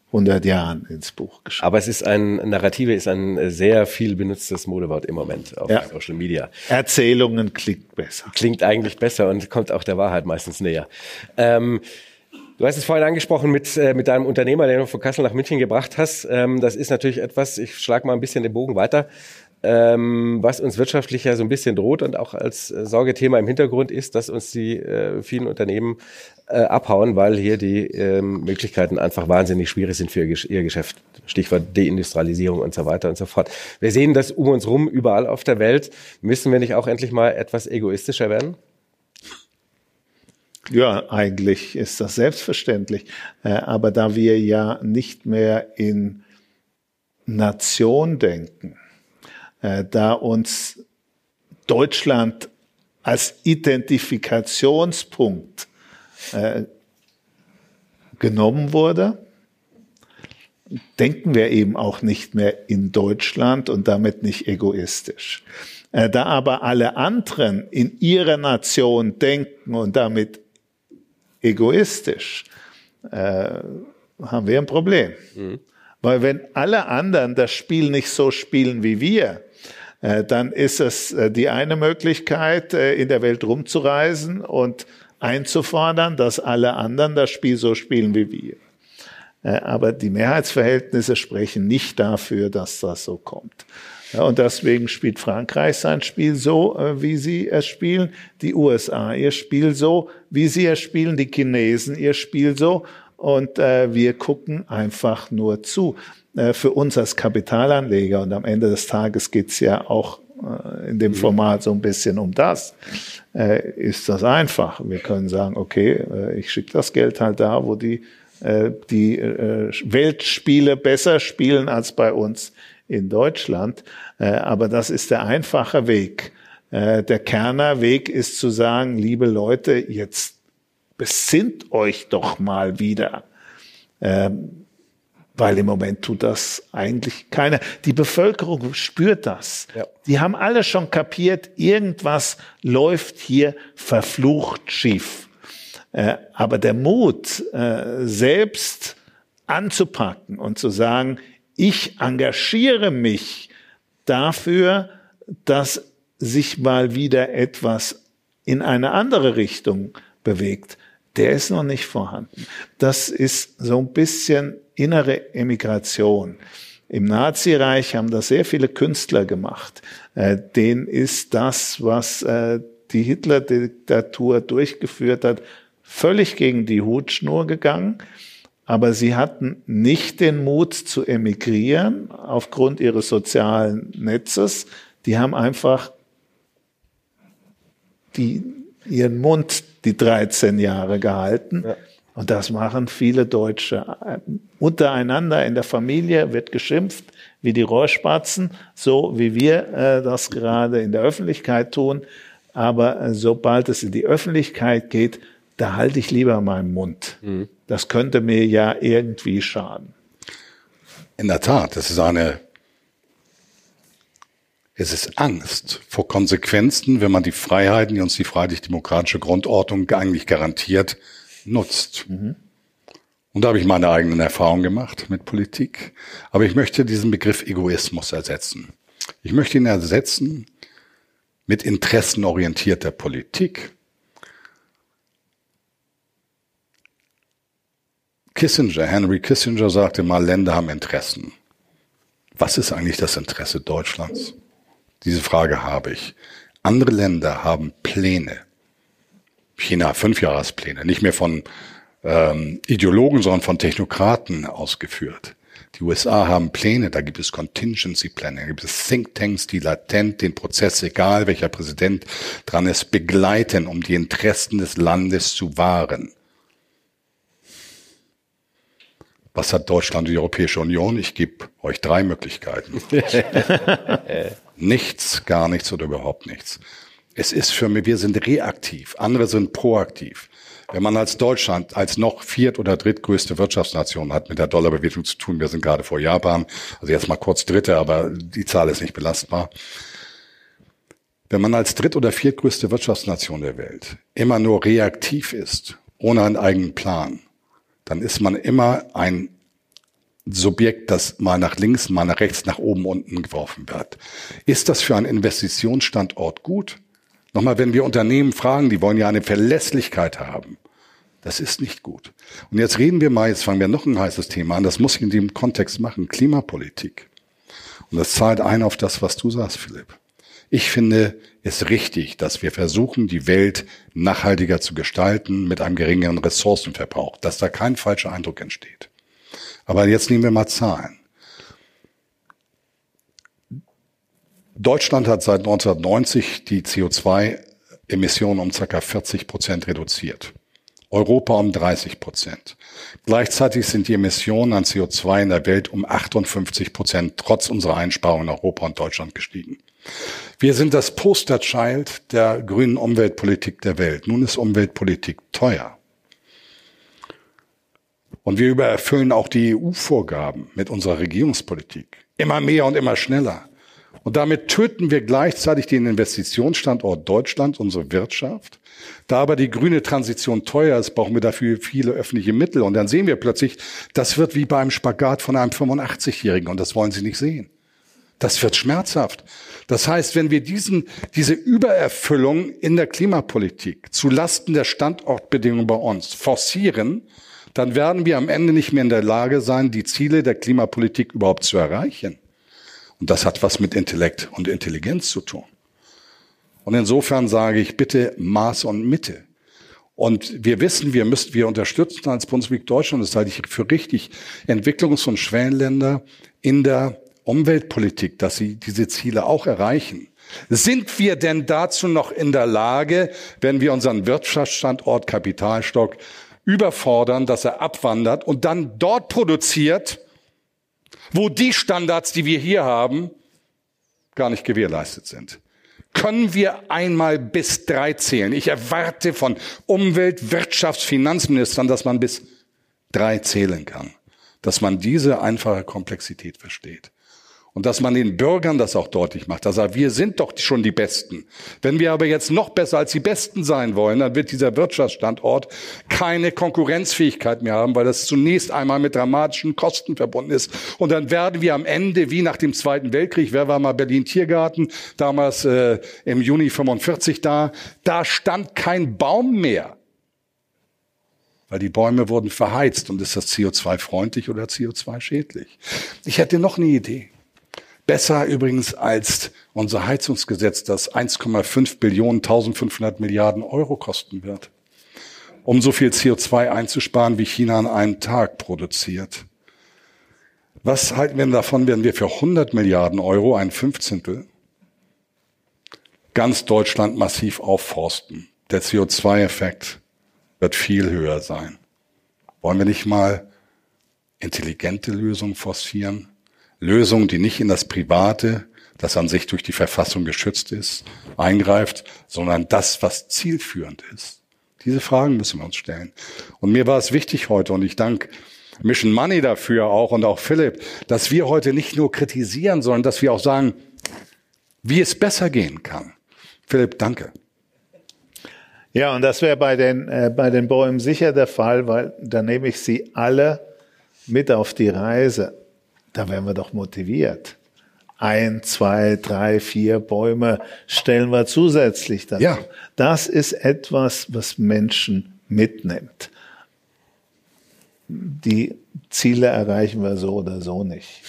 100 Jahren ins Buch geschrieben. Aber es ist ein, Narrative ist ein sehr viel benutztes Modewort im Moment auf ja. Social Media. Erzählungen klingt besser. Klingt eigentlich besser und kommt auch der Wahrheit meistens näher. Ähm, Du hast es vorhin angesprochen mit, äh, mit deinem Unternehmer, den du von Kassel nach München gebracht hast. Ähm, das ist natürlich etwas, ich schlage mal ein bisschen den Bogen weiter ähm, was uns wirtschaftlich ja so ein bisschen droht und auch als äh, Sorgethema im Hintergrund ist, dass uns die äh, vielen Unternehmen äh, abhauen, weil hier die ähm, Möglichkeiten einfach wahnsinnig schwierig sind für ihr, ihr Geschäft. Stichwort Deindustrialisierung und so weiter und so fort. Wir sehen das um uns rum überall auf der Welt. Müssen wir nicht auch endlich mal etwas egoistischer werden? Ja, eigentlich ist das selbstverständlich. Äh, aber da wir ja nicht mehr in Nation denken, da uns Deutschland als Identifikationspunkt äh, genommen wurde, denken wir eben auch nicht mehr in Deutschland und damit nicht egoistisch. Äh, da aber alle anderen in ihrer Nation denken und damit egoistisch, äh, haben wir ein Problem. Mhm. Weil wenn alle anderen das Spiel nicht so spielen wie wir, äh, dann ist es äh, die eine Möglichkeit, äh, in der Welt rumzureisen und einzufordern, dass alle anderen das Spiel so spielen wie wir. Aber die Mehrheitsverhältnisse sprechen nicht dafür, dass das so kommt. und deswegen spielt Frankreich sein Spiel so, wie sie es spielen, die USA ihr Spiel so, wie sie es spielen, die Chinesen ihr Spiel so und wir gucken einfach nur zu. Äh, für uns als Kapitalanleger und am Ende des Tages geht's ja auch äh, in dem mhm. Format so ein bisschen um das, äh, ist das einfach. Wir können sagen, okay, ich schicke das Geld halt da, wo die die Weltspiele besser spielen als bei uns in Deutschland. Aber das ist der einfache Weg. Der Kerner Weg ist zu sagen, liebe Leute, jetzt besinnt euch doch mal wieder. Ähm, weil im Moment tut das eigentlich keiner. Die Bevölkerung spürt das. Ja. Die haben alle schon kapiert, irgendwas läuft hier verflucht schief. Äh, aber der Mut, äh, selbst anzupacken und zu sagen, ich engagiere mich dafür, dass sich mal wieder etwas in eine andere Richtung bewegt, der ist noch nicht vorhanden. Das ist so ein bisschen innere Emigration. Im Nazireich haben das sehr viele Künstler gemacht. Äh, denen ist das, was äh, die Hitler-Diktatur durchgeführt hat, völlig gegen die Hutschnur gegangen. Aber sie hatten nicht den Mut zu emigrieren aufgrund ihres sozialen Netzes. Die haben einfach die, ihren Mund die 13 Jahre gehalten. Ja. Und das machen viele Deutsche. Untereinander in der Familie wird geschimpft wie die Rohrspatzen, so wie wir äh, das gerade in der Öffentlichkeit tun. Aber äh, sobald es in die Öffentlichkeit geht, da halte ich lieber meinen Mund. Mhm. Das könnte mir ja irgendwie schaden. In der Tat, das ist eine, es ist Angst vor Konsequenzen, wenn man die Freiheiten, die uns die freiheitlich-demokratische Grundordnung eigentlich garantiert, nutzt. Mhm. Und da habe ich meine eigenen Erfahrungen gemacht mit Politik. Aber ich möchte diesen Begriff Egoismus ersetzen. Ich möchte ihn ersetzen mit interessenorientierter Politik. Kissinger, Henry Kissinger sagte mal, Länder haben Interessen. Was ist eigentlich das Interesse Deutschlands? Diese Frage habe ich. Andere Länder haben Pläne. China Fünfjahrespläne, nicht mehr von ähm, Ideologen, sondern von Technokraten ausgeführt. Die USA haben Pläne, da gibt es Contingency Planning, da gibt es Thinktanks, die latent den Prozess, egal welcher Präsident dran ist, begleiten, um die Interessen des Landes zu wahren. Was hat Deutschland und die Europäische Union? Ich gebe euch drei Möglichkeiten. nichts, gar nichts oder überhaupt nichts. Es ist für mich, wir sind reaktiv, andere sind proaktiv. Wenn man als Deutschland als noch viert- oder drittgrößte Wirtschaftsnation hat mit der Dollarbewegung zu tun, wir sind gerade vor Japan, also jetzt mal kurz dritte, aber die Zahl ist nicht belastbar. Wenn man als dritt- oder viertgrößte Wirtschaftsnation der Welt immer nur reaktiv ist, ohne einen eigenen Plan, dann ist man immer ein Subjekt, das mal nach links, mal nach rechts, nach oben, unten geworfen wird. Ist das für einen Investitionsstandort gut? Nochmal, wenn wir Unternehmen fragen, die wollen ja eine Verlässlichkeit haben. Das ist nicht gut. Und jetzt reden wir mal, jetzt fangen wir noch ein heißes Thema an, das muss ich in dem Kontext machen, Klimapolitik. Und das zahlt ein auf das, was du sagst, Philipp. Ich finde es richtig, dass wir versuchen, die Welt nachhaltiger zu gestalten mit einem geringeren Ressourcenverbrauch, dass da kein falscher Eindruck entsteht. Aber jetzt nehmen wir mal Zahlen. Deutschland hat seit 1990 die CO2-Emissionen um ca. 40 Prozent reduziert. Europa um 30 Prozent. Gleichzeitig sind die Emissionen an CO2 in der Welt um 58 Prozent trotz unserer Einsparungen in Europa und Deutschland gestiegen. Wir sind das Posterchild der grünen Umweltpolitik der Welt. Nun ist Umweltpolitik teuer. Und wir übererfüllen auch die EU-Vorgaben mit unserer Regierungspolitik. Immer mehr und immer schneller. Und damit töten wir gleichzeitig den Investitionsstandort Deutschland, unsere Wirtschaft. Da aber die grüne Transition teuer ist, brauchen wir dafür viele öffentliche Mittel. Und dann sehen wir plötzlich, das wird wie beim Spagat von einem 85-Jährigen. Und das wollen Sie nicht sehen. Das wird schmerzhaft. Das heißt, wenn wir diesen, diese Übererfüllung in der Klimapolitik zu Lasten der Standortbedingungen bei uns forcieren, dann werden wir am Ende nicht mehr in der Lage sein, die Ziele der Klimapolitik überhaupt zu erreichen. Und das hat was mit Intellekt und Intelligenz zu tun. Und insofern sage ich bitte Maß und Mitte. Und wir wissen, wir müssen, wir unterstützen als Bundesrepublik Deutschland, das halte ich für richtig, Entwicklungs- und Schwellenländer in der Umweltpolitik, dass sie diese Ziele auch erreichen. Sind wir denn dazu noch in der Lage, wenn wir unseren Wirtschaftsstandort Kapitalstock überfordern, dass er abwandert und dann dort produziert, wo die Standards, die wir hier haben, gar nicht gewährleistet sind? Können wir einmal bis drei zählen? Ich erwarte von Umwelt-, Wirtschafts-, Finanzministern, dass man bis drei zählen kann, dass man diese einfache Komplexität versteht. Und dass man den Bürgern das auch deutlich macht. Dass wir sind doch schon die Besten. Wenn wir aber jetzt noch besser als die Besten sein wollen, dann wird dieser Wirtschaftsstandort keine Konkurrenzfähigkeit mehr haben, weil das zunächst einmal mit dramatischen Kosten verbunden ist. Und dann werden wir am Ende, wie nach dem Zweiten Weltkrieg, wer war mal Berlin-Tiergarten, damals äh, im Juni 45 da, da stand kein Baum mehr weil die Bäume wurden verheizt und ist das CO2 freundlich oder CO2 schädlich? Ich hätte noch eine Idee. Besser übrigens als unser Heizungsgesetz, das 1,5 Billionen, 1500 Milliarden Euro kosten wird, um so viel CO2 einzusparen, wie China an einem Tag produziert. Was halten wir davon, wenn wir für 100 Milliarden Euro, ein Fünfzehntel, ganz Deutschland massiv aufforsten? Der CO2-Effekt wird viel höher sein. Wollen wir nicht mal intelligente Lösungen forcieren? Lösung, die nicht in das Private, das an sich durch die Verfassung geschützt ist, eingreift, sondern das, was zielführend ist. Diese Fragen müssen wir uns stellen. Und mir war es wichtig heute, und ich danke Mission Money dafür auch und auch Philipp, dass wir heute nicht nur kritisieren, sondern dass wir auch sagen, wie es besser gehen kann. Philipp, danke. Ja, und das wäre bei den, äh, bei den Bäumen sicher der Fall, weil da nehme ich sie alle mit auf die Reise. Da werden wir doch motiviert. Ein, zwei, drei, vier Bäume stellen wir zusätzlich dazu. Ja. Das ist etwas, was Menschen mitnimmt. Die Ziele erreichen wir so oder so nicht.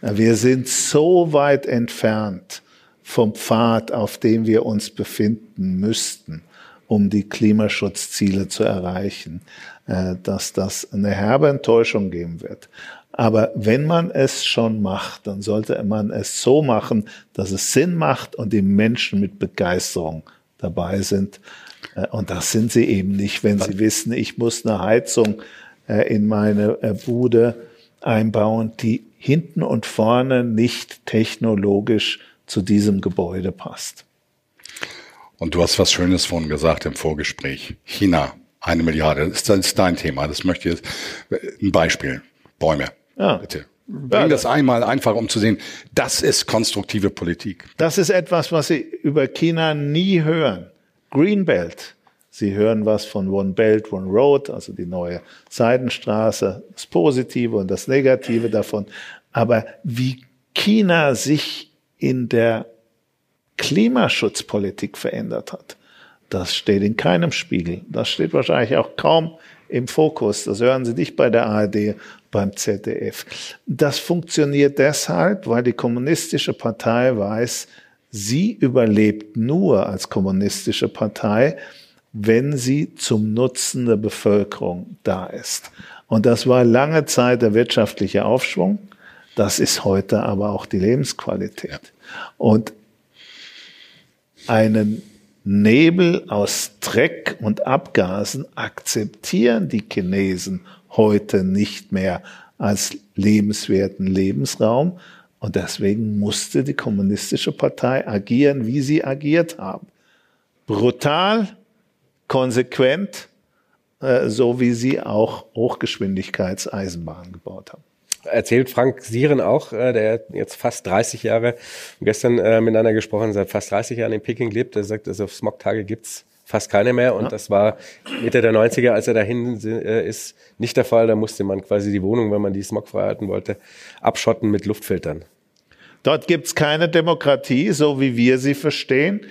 Wir sind so weit entfernt vom Pfad, auf dem wir uns befinden müssten um die Klimaschutzziele zu erreichen, äh, dass das eine herbe Enttäuschung geben wird. Aber wenn man es schon macht, dann sollte man es so machen, dass es Sinn macht und die Menschen mit Begeisterung dabei sind. Äh, und das sind sie eben nicht, wenn sie wissen, ich muss eine Heizung äh, in meine Bude einbauen, die hinten und vorne nicht technologisch zu diesem Gebäude passt. Und du hast was Schönes vorhin gesagt im Vorgespräch. China, eine Milliarde. Das ist dein Thema. Das möchte ich jetzt. Ein Beispiel. Bäume. Ja. Bitte. Bring ja, das einmal einfach, um zu sehen, das ist konstruktive Politik. Das ist etwas, was Sie über China nie hören. Greenbelt. Sie hören was von One Belt, One Road, also die neue Seidenstraße, das Positive und das Negative davon. Aber wie China sich in der Klimaschutzpolitik verändert hat. Das steht in keinem Spiegel. Das steht wahrscheinlich auch kaum im Fokus. Das hören Sie nicht bei der ARD, beim ZDF. Das funktioniert deshalb, weil die kommunistische Partei weiß, sie überlebt nur als kommunistische Partei, wenn sie zum Nutzen der Bevölkerung da ist. Und das war lange Zeit der wirtschaftliche Aufschwung. Das ist heute aber auch die Lebensqualität. Und einen Nebel aus Dreck und Abgasen akzeptieren die Chinesen heute nicht mehr als lebenswerten Lebensraum. Und deswegen musste die kommunistische Partei agieren, wie sie agiert haben. Brutal, konsequent, äh, so wie sie auch Hochgeschwindigkeitseisenbahnen gebaut haben erzählt Frank Sieren auch, äh, der jetzt fast 30 Jahre, gestern äh, miteinander gesprochen, seit fast 30 Jahren in Peking lebt. Er sagt, also Smogtage gibt's fast keine mehr und ja. das war Mitte der 90er, als er dahin äh, ist, nicht der Fall. Da musste man quasi die Wohnung, wenn man die smogfrei halten wollte, abschotten mit Luftfiltern. Dort gibt's keine Demokratie, so wie wir sie verstehen,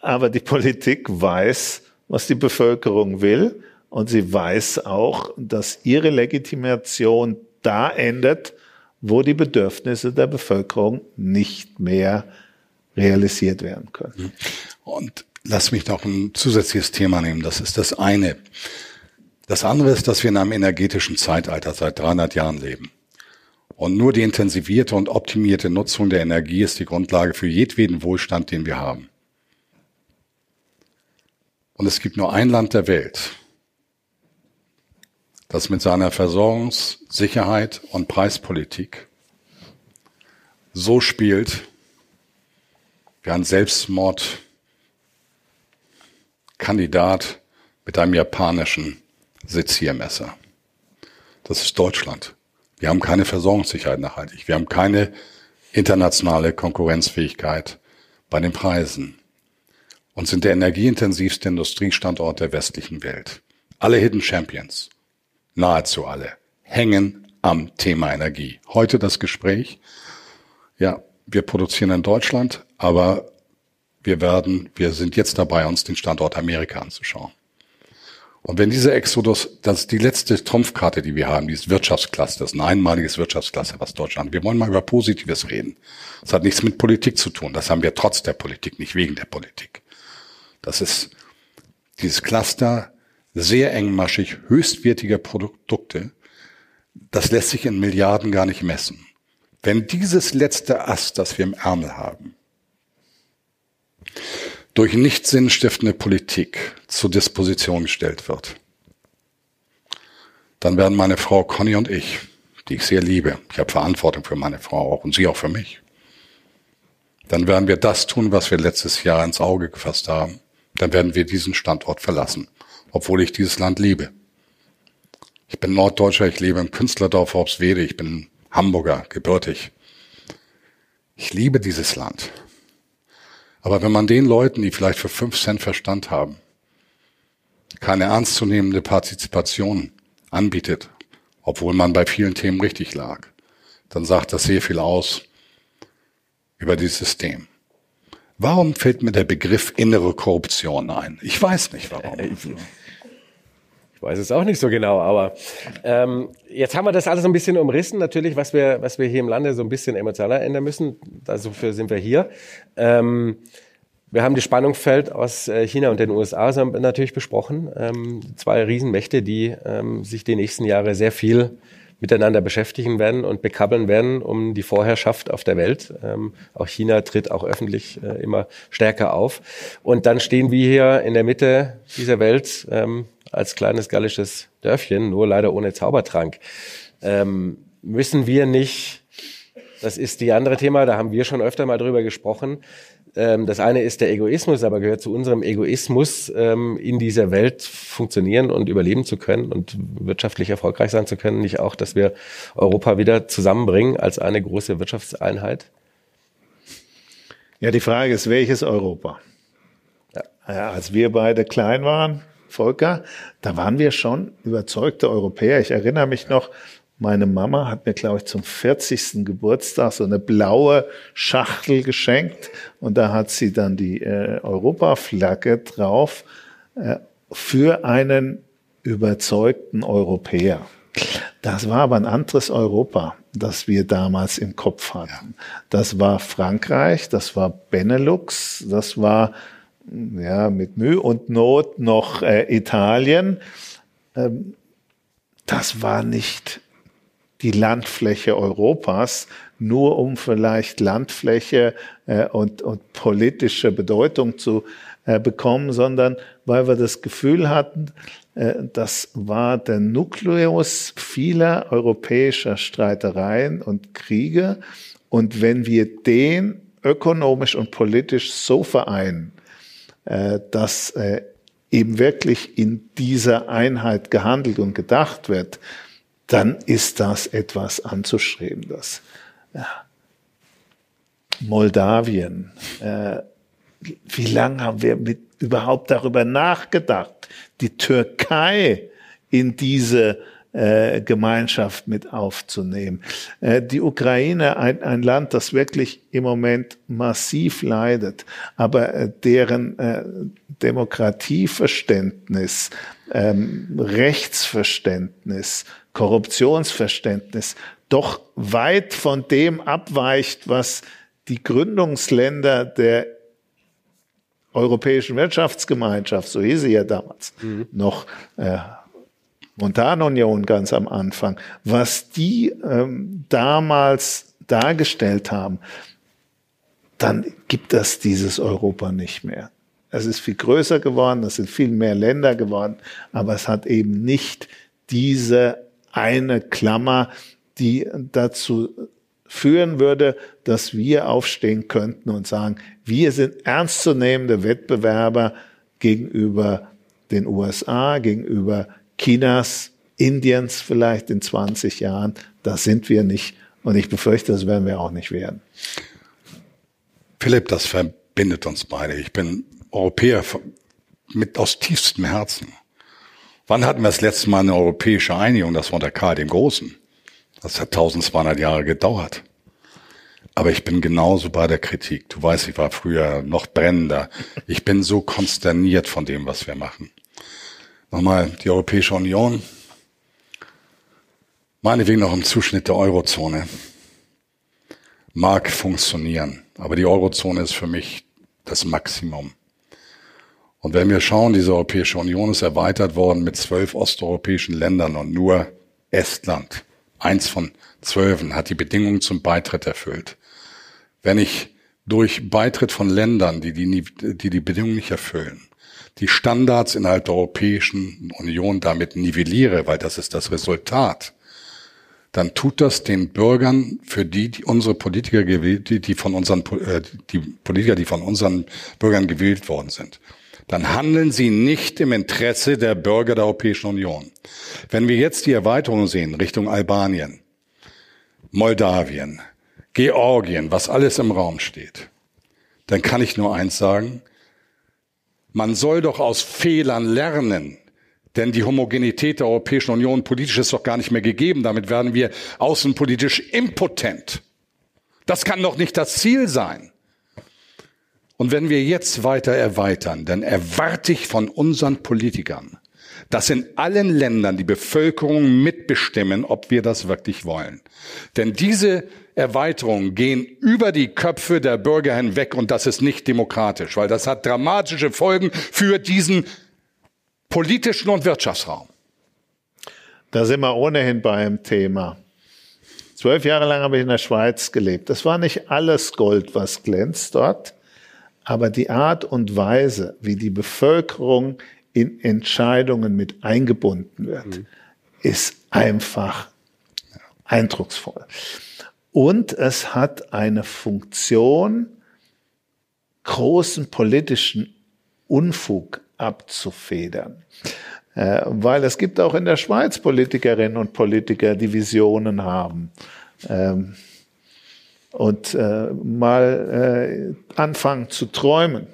aber die Politik weiß, was die Bevölkerung will und sie weiß auch, dass ihre Legitimation da endet, wo die Bedürfnisse der Bevölkerung nicht mehr realisiert werden können. Und lass mich noch ein zusätzliches Thema nehmen. Das ist das eine. Das andere ist, dass wir in einem energetischen Zeitalter seit 300 Jahren leben. Und nur die intensivierte und optimierte Nutzung der Energie ist die Grundlage für jedweden Wohlstand, den wir haben. Und es gibt nur ein Land der Welt, das mit seiner Versorgungssicherheit und Preispolitik so spielt wie ein Selbstmordkandidat mit einem japanischen Seziermesser. Das ist Deutschland. Wir haben keine Versorgungssicherheit nachhaltig. Wir haben keine internationale Konkurrenzfähigkeit bei den Preisen und sind der energieintensivste Industriestandort der westlichen Welt. Alle Hidden Champions nahezu alle, hängen am Thema Energie. Heute das Gespräch. Ja, wir produzieren in Deutschland, aber wir werden, wir sind jetzt dabei, uns den Standort Amerika anzuschauen. Und wenn dieser Exodus, das ist die letzte Trumpfkarte, die wir haben, dieses Wirtschaftsklasse, das ist ein einmaliges Wirtschaftsklasse, was Deutschland. Wir wollen mal über Positives reden. Das hat nichts mit Politik zu tun. Das haben wir trotz der Politik, nicht wegen der Politik. Das ist dieses Cluster sehr engmaschig, höchstwertige Produkte, das lässt sich in Milliarden gar nicht messen. Wenn dieses letzte Ast, das wir im Ärmel haben, durch nicht sinnstiftende Politik zur Disposition gestellt wird, dann werden meine Frau Conny und ich, die ich sehr liebe, ich habe Verantwortung für meine Frau auch und sie auch für mich, dann werden wir das tun, was wir letztes Jahr ins Auge gefasst haben. Dann werden wir diesen Standort verlassen obwohl ich dieses Land liebe. Ich bin Norddeutscher, ich lebe im Künstlerdorf Worpswede, ich bin Hamburger, gebürtig. Ich liebe dieses Land. Aber wenn man den Leuten, die vielleicht für fünf Cent Verstand haben, keine ernstzunehmende Partizipation anbietet, obwohl man bei vielen Themen richtig lag, dann sagt das sehr viel aus über dieses System. Warum fällt mir der Begriff innere Korruption ein? Ich weiß nicht warum. Ich weiß es auch nicht so genau, aber ähm, jetzt haben wir das alles ein bisschen umrissen, natürlich, was wir, was wir hier im Lande so ein bisschen emotionaler ändern müssen. Dafür sind wir hier. Ähm, wir haben die Spannungsfeld aus äh, China und den USA natürlich besprochen. Ähm, zwei Riesenmächte, die ähm, sich die nächsten Jahre sehr viel miteinander beschäftigen werden und bekabbeln werden um die Vorherrschaft auf der Welt. Ähm, auch China tritt auch öffentlich äh, immer stärker auf. Und dann stehen wir hier in der Mitte dieser Welt ähm, als kleines gallisches Dörfchen, nur leider ohne Zaubertrank. Ähm, müssen wir nicht, das ist die andere Thema, da haben wir schon öfter mal drüber gesprochen, ähm, das eine ist der Egoismus, aber gehört zu unserem Egoismus, ähm, in dieser Welt funktionieren und überleben zu können und wirtschaftlich erfolgreich sein zu können, nicht auch, dass wir Europa wieder zusammenbringen als eine große Wirtschaftseinheit? Ja, die Frage ist, welches Europa? Ja. Als wir beide klein waren, Volker, da waren wir schon überzeugte Europäer. Ich erinnere mich noch, meine Mama hat mir, glaube ich, zum 40. Geburtstag so eine blaue Schachtel geschenkt und da hat sie dann die äh, Europaflagge drauf äh, für einen überzeugten Europäer. Das war aber ein anderes Europa, das wir damals im Kopf hatten. Das war Frankreich, das war Benelux, das war ja mit Mühe und Not noch äh, Italien. Ähm, das war nicht die Landfläche Europas, nur um vielleicht Landfläche äh, und, und politische Bedeutung zu äh, bekommen, sondern weil wir das Gefühl hatten, äh, das war der Nukleus vieler europäischer Streitereien und Kriege. Und wenn wir den ökonomisch und politisch so vereinen, dass äh, eben wirklich in dieser Einheit gehandelt und gedacht wird, dann ist das etwas anzustreben. Das ja. Moldawien. Äh, wie lange haben wir mit, überhaupt darüber nachgedacht, die Türkei in diese äh, Gemeinschaft mit aufzunehmen. Äh, die Ukraine, ein, ein Land, das wirklich im Moment massiv leidet, aber äh, deren äh, Demokratieverständnis, ähm, Rechtsverständnis, Korruptionsverständnis doch weit von dem abweicht, was die Gründungsländer der Europäischen Wirtschaftsgemeinschaft, so hieß sie ja damals, mhm. noch äh, Montanunion ganz am Anfang, was die ähm, damals dargestellt haben, dann gibt es dieses Europa nicht mehr. Es ist viel größer geworden, es sind viel mehr Länder geworden, aber es hat eben nicht diese eine Klammer, die dazu führen würde, dass wir aufstehen könnten und sagen, wir sind ernstzunehmende Wettbewerber gegenüber den USA, gegenüber Chinas, Indiens vielleicht in 20 Jahren. Das sind wir nicht. Und ich befürchte, das werden wir auch nicht werden. Philipp, das verbindet uns beide. Ich bin Europäer mit aus tiefstem Herzen. Wann hatten wir das letzte Mal eine europäische Einigung? Das war unter Karl dem Großen. Das hat 1200 Jahre gedauert. Aber ich bin genauso bei der Kritik. Du weißt, ich war früher noch brennender. Ich bin so konsterniert von dem, was wir machen. Nochmal, die Europäische Union, meinetwegen noch im Zuschnitt der Eurozone, mag funktionieren. Aber die Eurozone ist für mich das Maximum. Und wenn wir schauen, diese Europäische Union ist erweitert worden mit zwölf osteuropäischen Ländern und nur Estland, eins von zwölfen, hat die Bedingungen zum Beitritt erfüllt. Wenn ich durch Beitritt von Ländern, die die, die, die Bedingungen nicht erfüllen, die Standards innerhalb der Europäischen Union damit nivelliere, weil das ist das Resultat, dann tut das den Bürgern, für die, die unsere Politiker gewählt, die, die von unseren, äh, die Politiker, die von unseren Bürgern gewählt worden sind, dann handeln sie nicht im Interesse der Bürger der Europäischen Union. Wenn wir jetzt die Erweiterung sehen Richtung Albanien, Moldawien, Georgien, was alles im Raum steht, dann kann ich nur eins sagen, man soll doch aus Fehlern lernen. Denn die Homogenität der Europäischen Union politisch ist doch gar nicht mehr gegeben. Damit werden wir außenpolitisch impotent. Das kann doch nicht das Ziel sein. Und wenn wir jetzt weiter erweitern, dann erwarte ich von unseren Politikern, dass in allen Ländern die Bevölkerung mitbestimmen, ob wir das wirklich wollen. Denn diese Erweiterungen gehen über die Köpfe der Bürger hinweg und das ist nicht demokratisch, weil das hat dramatische Folgen für diesen politischen und Wirtschaftsraum. Da sind wir ohnehin beim Thema. Zwölf Jahre lang habe ich in der Schweiz gelebt. Das war nicht alles Gold, was glänzt dort, aber die Art und Weise, wie die Bevölkerung in Entscheidungen mit eingebunden wird, mhm. ist einfach eindrucksvoll. Und es hat eine Funktion, großen politischen Unfug abzufedern. Äh, weil es gibt auch in der Schweiz Politikerinnen und Politiker, die Visionen haben. Ähm, und äh, mal äh, anfangen zu träumen.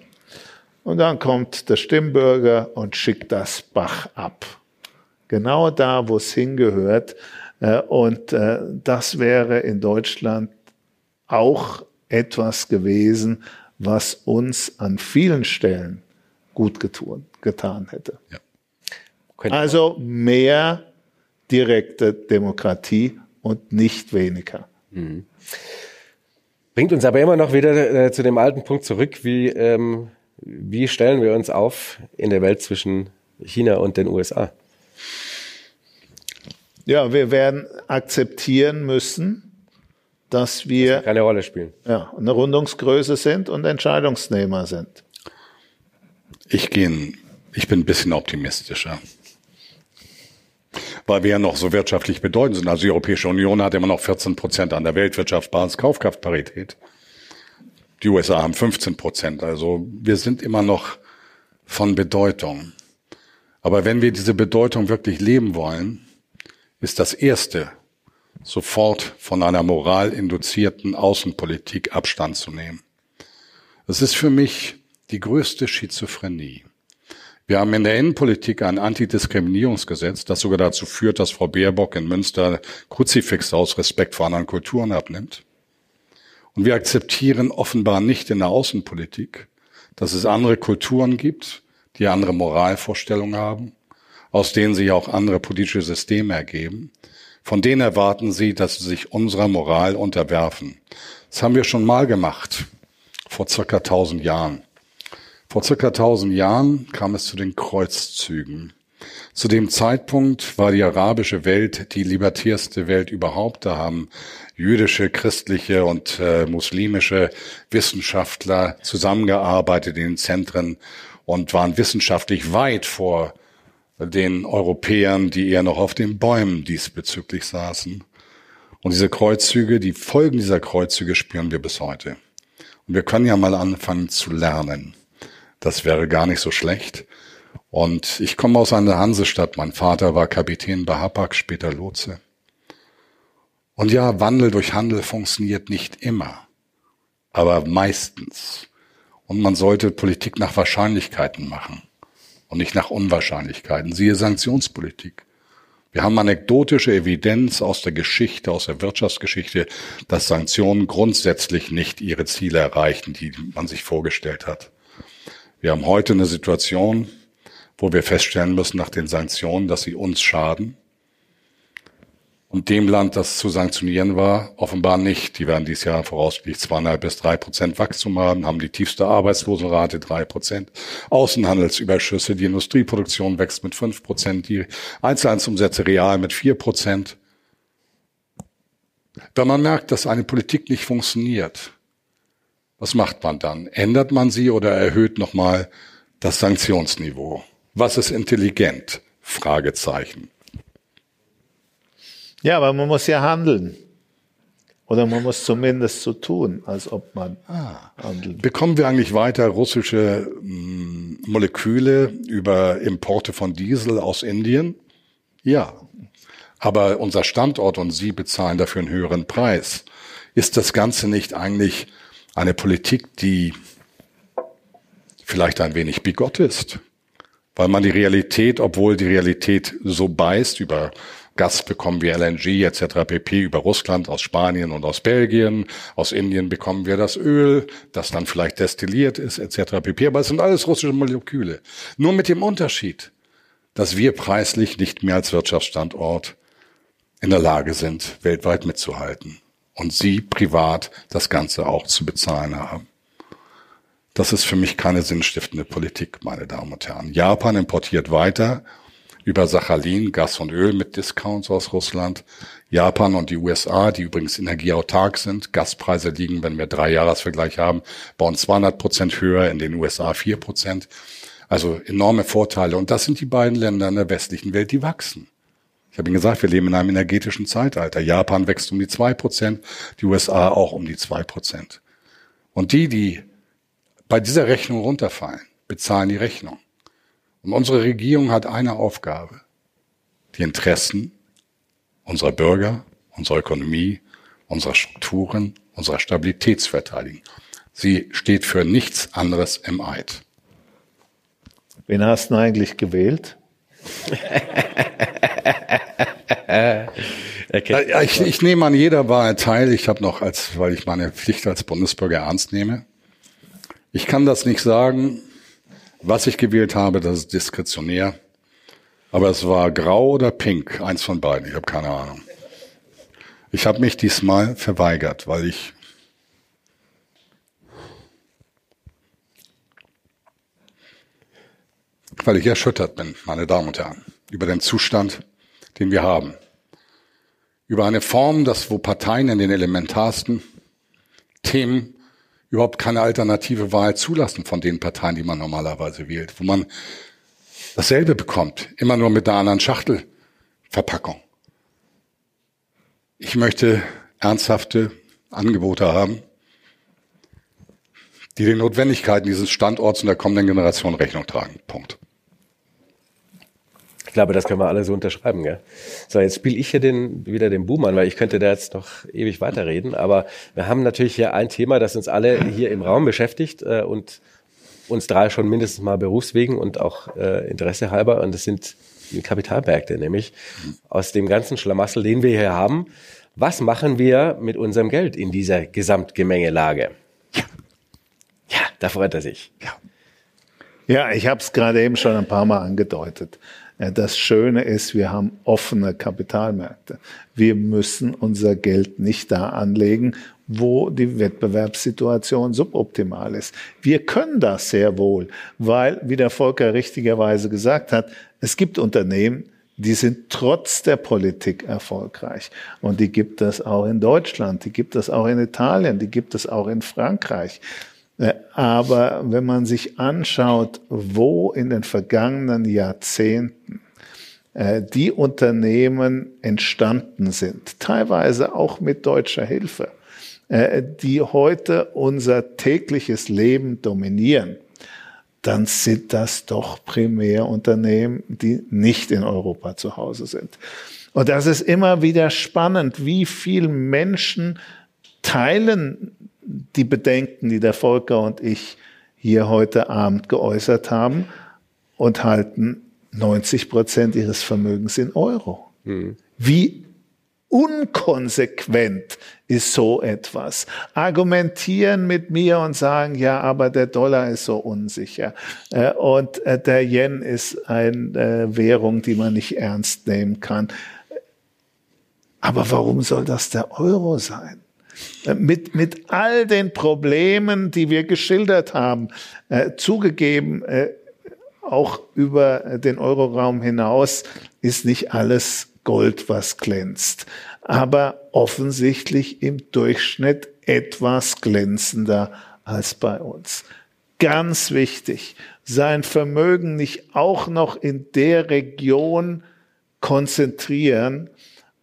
Und dann kommt der Stimmbürger und schickt das Bach ab. Genau da, wo es hingehört, und äh, das wäre in Deutschland auch etwas gewesen, was uns an vielen Stellen gut getun, getan hätte. Ja. Also mehr direkte Demokratie und nicht weniger. Mhm. Bringt uns aber immer noch wieder äh, zu dem alten Punkt zurück, wie, ähm, wie stellen wir uns auf in der Welt zwischen China und den USA? Ja, wir werden akzeptieren müssen, dass wir das keine Rolle spielen. Ja, eine Rundungsgröße sind und Entscheidungsnehmer sind. Ich gehe, ich bin ein bisschen optimistischer. Weil wir ja noch so wirtschaftlich bedeutend sind. Also die Europäische Union hat immer noch 14 Prozent an der Weltwirtschaft Basiskaufkraftparität. Die USA haben 15 Prozent. Also wir sind immer noch von Bedeutung. Aber wenn wir diese Bedeutung wirklich leben wollen, ist das Erste, sofort von einer moralinduzierten Außenpolitik Abstand zu nehmen. Es ist für mich die größte Schizophrenie. Wir haben in der Innenpolitik ein Antidiskriminierungsgesetz, das sogar dazu führt, dass Frau Baerbock in Münster Kruzifix aus Respekt vor anderen Kulturen abnimmt. Und wir akzeptieren offenbar nicht in der Außenpolitik, dass es andere Kulturen gibt, die andere Moralvorstellungen haben, aus denen sich auch andere politische Systeme ergeben. Von denen erwarten sie, dass sie sich unserer Moral unterwerfen. Das haben wir schon mal gemacht, vor circa tausend Jahren. Vor circa tausend Jahren kam es zu den Kreuzzügen. Zu dem Zeitpunkt war die arabische Welt die libertärste Welt überhaupt. Da haben jüdische, christliche und äh, muslimische Wissenschaftler zusammengearbeitet in den Zentren und waren wissenschaftlich weit vor den Europäern, die eher noch auf den Bäumen diesbezüglich saßen. Und diese Kreuzzüge, die Folgen dieser Kreuzzüge spüren wir bis heute. Und wir können ja mal anfangen zu lernen. Das wäre gar nicht so schlecht. Und ich komme aus einer Hansestadt. Mein Vater war Kapitän bei Hapag, später Lotse. Und ja, Wandel durch Handel funktioniert nicht immer, aber meistens. Und man sollte Politik nach Wahrscheinlichkeiten machen und nicht nach Unwahrscheinlichkeiten. Siehe Sanktionspolitik. Wir haben anekdotische Evidenz aus der Geschichte, aus der Wirtschaftsgeschichte, dass Sanktionen grundsätzlich nicht ihre Ziele erreichen, die man sich vorgestellt hat. Wir haben heute eine Situation, wo wir feststellen müssen nach den Sanktionen, dass sie uns schaden und dem Land, das zu sanktionieren war, offenbar nicht. Die werden dieses Jahr voraussichtlich zweieinhalb bis drei Prozent Wachstum haben, haben die tiefste Arbeitslosenrate, drei Prozent, Außenhandelsüberschüsse, die Industrieproduktion wächst mit fünf Prozent, die Einzelhandelsumsätze real mit vier Prozent. Wenn man merkt, dass eine Politik nicht funktioniert, was macht man dann? Ändert man sie oder erhöht nochmal das Sanktionsniveau? Was ist intelligent? Fragezeichen. Ja, aber man muss ja handeln. Oder man muss zumindest so tun, als ob man ah. handelt. Bekommen wir eigentlich weiter russische mh, hm, Moleküle über Importe von Diesel aus Indien? Ja. Aber unser Standort und Sie bezahlen dafür einen höheren Preis. Ist das Ganze nicht eigentlich eine Politik, die vielleicht ein wenig bigott ist? Weil man die Realität, obwohl die Realität so beißt über Gas bekommen wir LNG etc. pp. über Russland, aus Spanien und aus Belgien. Aus Indien bekommen wir das Öl, das dann vielleicht destilliert ist etc. pp. Aber es sind alles russische Moleküle. Nur mit dem Unterschied, dass wir preislich nicht mehr als Wirtschaftsstandort in der Lage sind, weltweit mitzuhalten. Und Sie privat das Ganze auch zu bezahlen haben. Das ist für mich keine sinnstiftende Politik, meine Damen und Herren. Japan importiert weiter über Sachalin, Gas und Öl mit Discounts aus Russland. Japan und die USA, die übrigens energieautark sind. Gaspreise liegen, wenn wir drei Jahresvergleich haben, bei uns 200 Prozent höher, in den USA 4 Prozent. Also enorme Vorteile. Und das sind die beiden Länder in der westlichen Welt, die wachsen. Ich habe Ihnen gesagt, wir leben in einem energetischen Zeitalter. Japan wächst um die zwei Prozent, die USA auch um die zwei Prozent. Und die, die bei dieser Rechnung runterfallen, bezahlen die Rechnung. Und unsere Regierung hat eine Aufgabe, die Interessen unserer Bürger, unserer Ökonomie, unserer Strukturen, unserer Stabilität zu verteidigen. Sie steht für nichts anderes im Eid. Wen hast du eigentlich gewählt? ich, ich nehme an jeder Wahl teil. Ich habe noch als, weil ich meine Pflicht als Bundesbürger ernst nehme. Ich kann das nicht sagen. Was ich gewählt habe, das ist diskretionär. Aber es war grau oder pink, eins von beiden, ich habe keine Ahnung. Ich habe mich diesmal verweigert, weil ich weil ich erschüttert bin, meine Damen und Herren, über den Zustand, den wir haben. Über eine Form, dass wo Parteien in den elementarsten Themen überhaupt keine alternative Wahl zulassen von den Parteien, die man normalerweise wählt, wo man dasselbe bekommt, immer nur mit einer anderen Schachtelverpackung. Ich möchte ernsthafte Angebote haben, die den Notwendigkeiten dieses Standorts und der kommenden Generation Rechnung tragen. Punkt. Ich glaube, das können wir alle so unterschreiben. Gell? So, jetzt spiele ich hier den, wieder den Boom an, weil ich könnte da jetzt noch ewig weiterreden. Aber wir haben natürlich hier ein Thema, das uns alle hier im Raum beschäftigt äh, und uns drei schon mindestens mal berufswegen und auch äh, Interesse halber. Und das sind die Kapitalmärkte, nämlich aus dem ganzen Schlamassel, den wir hier haben. Was machen wir mit unserem Geld in dieser Gesamtgemengelage? Ja, ja da freut er sich. Ja. Ja, ich habe es gerade eben schon ein paar Mal angedeutet. Das Schöne ist, wir haben offene Kapitalmärkte. Wir müssen unser Geld nicht da anlegen, wo die Wettbewerbssituation suboptimal ist. Wir können das sehr wohl, weil, wie der Volker richtigerweise gesagt hat, es gibt Unternehmen, die sind trotz der Politik erfolgreich. Und die gibt es auch in Deutschland, die gibt es auch in Italien, die gibt es auch in Frankreich. Äh, aber wenn man sich anschaut, wo in den vergangenen Jahrzehnten äh, die Unternehmen entstanden sind, teilweise auch mit deutscher Hilfe, äh, die heute unser tägliches Leben dominieren, dann sind das doch primär Unternehmen, die nicht in Europa zu Hause sind. Und das ist immer wieder spannend, wie viel Menschen teilen die Bedenken, die der Volker und ich hier heute Abend geäußert haben und halten 90 Prozent ihres Vermögens in Euro. Mhm. Wie unkonsequent ist so etwas. Argumentieren mit mir und sagen, ja, aber der Dollar ist so unsicher äh, und äh, der Yen ist eine äh, Währung, die man nicht ernst nehmen kann. Aber warum soll das der Euro sein? Mit, mit all den Problemen, die wir geschildert haben, äh, zugegeben, äh, auch über den Euroraum hinaus ist nicht alles Gold, was glänzt, aber offensichtlich im Durchschnitt etwas glänzender als bei uns. Ganz wichtig, sein Vermögen nicht auch noch in der Region konzentrieren,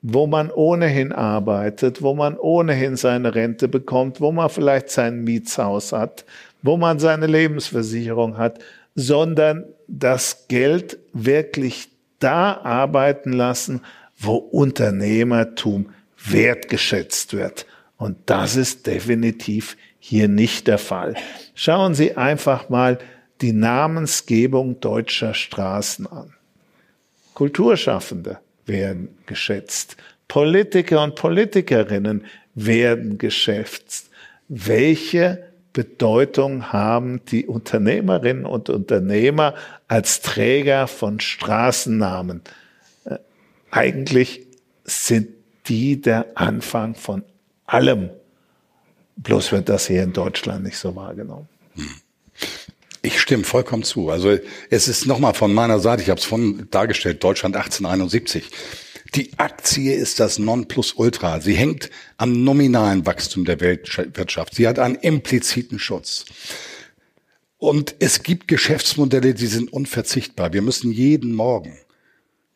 wo man ohnehin arbeitet, wo man ohnehin seine Rente bekommt, wo man vielleicht sein Mietshaus hat, wo man seine Lebensversicherung hat, sondern das Geld wirklich da arbeiten lassen, wo Unternehmertum wertgeschätzt wird. Und das ist definitiv hier nicht der Fall. Schauen Sie einfach mal die Namensgebung deutscher Straßen an. Kulturschaffende werden geschätzt. Politiker und Politikerinnen werden geschätzt. Welche Bedeutung haben die Unternehmerinnen und Unternehmer als Träger von Straßennamen? Äh, eigentlich sind die der Anfang von allem. Bloß wird das hier in Deutschland nicht so wahrgenommen. Ich stimme vollkommen zu. Also es ist nochmal von meiner Seite, ich habe es von dargestellt, Deutschland 1871. Die Aktie ist das Nonplusultra. Sie hängt am nominalen Wachstum der Weltwirtschaft. Sie hat einen impliziten Schutz. Und es gibt Geschäftsmodelle, die sind unverzichtbar. Wir müssen jeden Morgen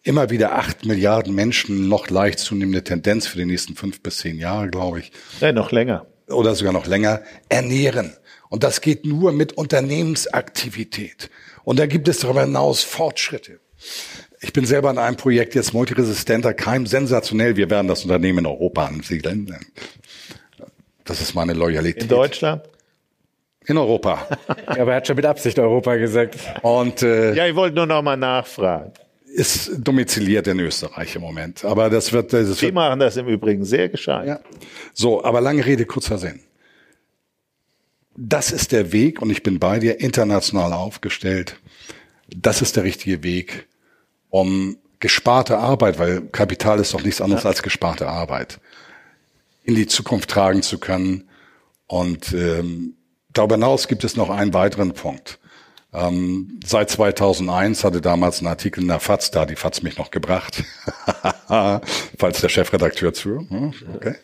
immer wieder acht Milliarden Menschen, noch leicht zunehmende Tendenz für die nächsten fünf bis zehn Jahre, glaube ich. Ja, noch länger. Oder sogar noch länger, ernähren. Und das geht nur mit Unternehmensaktivität. Und da gibt es darüber hinaus Fortschritte. Ich bin selber in einem Projekt jetzt multiresistenter Keim, sensationell. Wir werden das Unternehmen in Europa ansiedeln. Das ist meine Loyalität. In Deutschland? In Europa. ja, aber er hat schon mit Absicht Europa gesagt. Und äh, ja, ich wollte nur noch mal nachfragen ist domiziliert in Österreich im Moment. Aber das wird. Das Sie wird, machen das im Übrigen sehr gescheit. Ja. So, aber lange Rede, kurzer Sinn. Das ist der Weg und ich bin bei dir international aufgestellt. Das ist der richtige Weg, um gesparte Arbeit, weil Kapital ist doch nichts anderes ja. als gesparte Arbeit, in die Zukunft tragen zu können. Und ähm, darüber hinaus gibt es noch einen weiteren Punkt. Ähm, seit 2001 hatte damals ein Artikel in der FAZ, da die FAZ mich noch gebracht, falls der Chefredakteur zu. Hm, okay.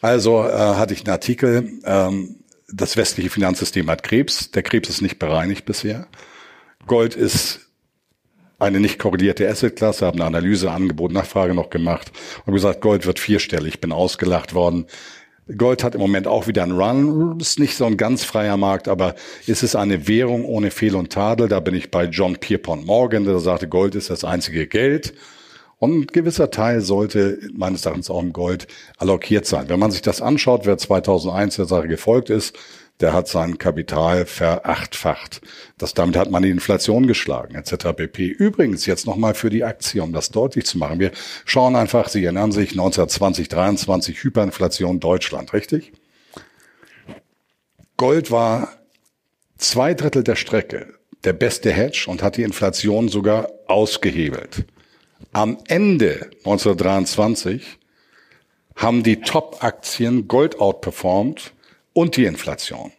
Also äh, hatte ich einen Artikel, ähm, das westliche Finanzsystem hat Krebs, der Krebs ist nicht bereinigt bisher. Gold ist eine nicht korrelierte Assetklasse, habe eine Analyse, Angebot, Nachfrage noch gemacht und gesagt, Gold wird vierstellig. Bin ausgelacht worden. Gold hat im Moment auch wieder einen Run. Ist nicht so ein ganz freier Markt, aber ist es eine Währung ohne Fehl und Tadel? Da bin ich bei John Pierpont Morgan, der sagte, Gold ist das einzige Geld. Und ein gewisser Teil sollte meines Erachtens auch im Gold allokiert sein. Wenn man sich das anschaut, wer 2001 der Sache gefolgt ist, der hat sein Kapital verachtfacht. Das, damit hat man die Inflation geschlagen, etc. pp. Übrigens, jetzt nochmal für die Aktie, um das deutlich zu machen. Wir schauen einfach, Sie erinnern sich, 1920, 23 Hyperinflation Deutschland, richtig? Gold war zwei Drittel der Strecke der beste Hedge und hat die Inflation sogar ausgehebelt. Am Ende 1923 haben die Top-Aktien Gold outperformed und die Inflation.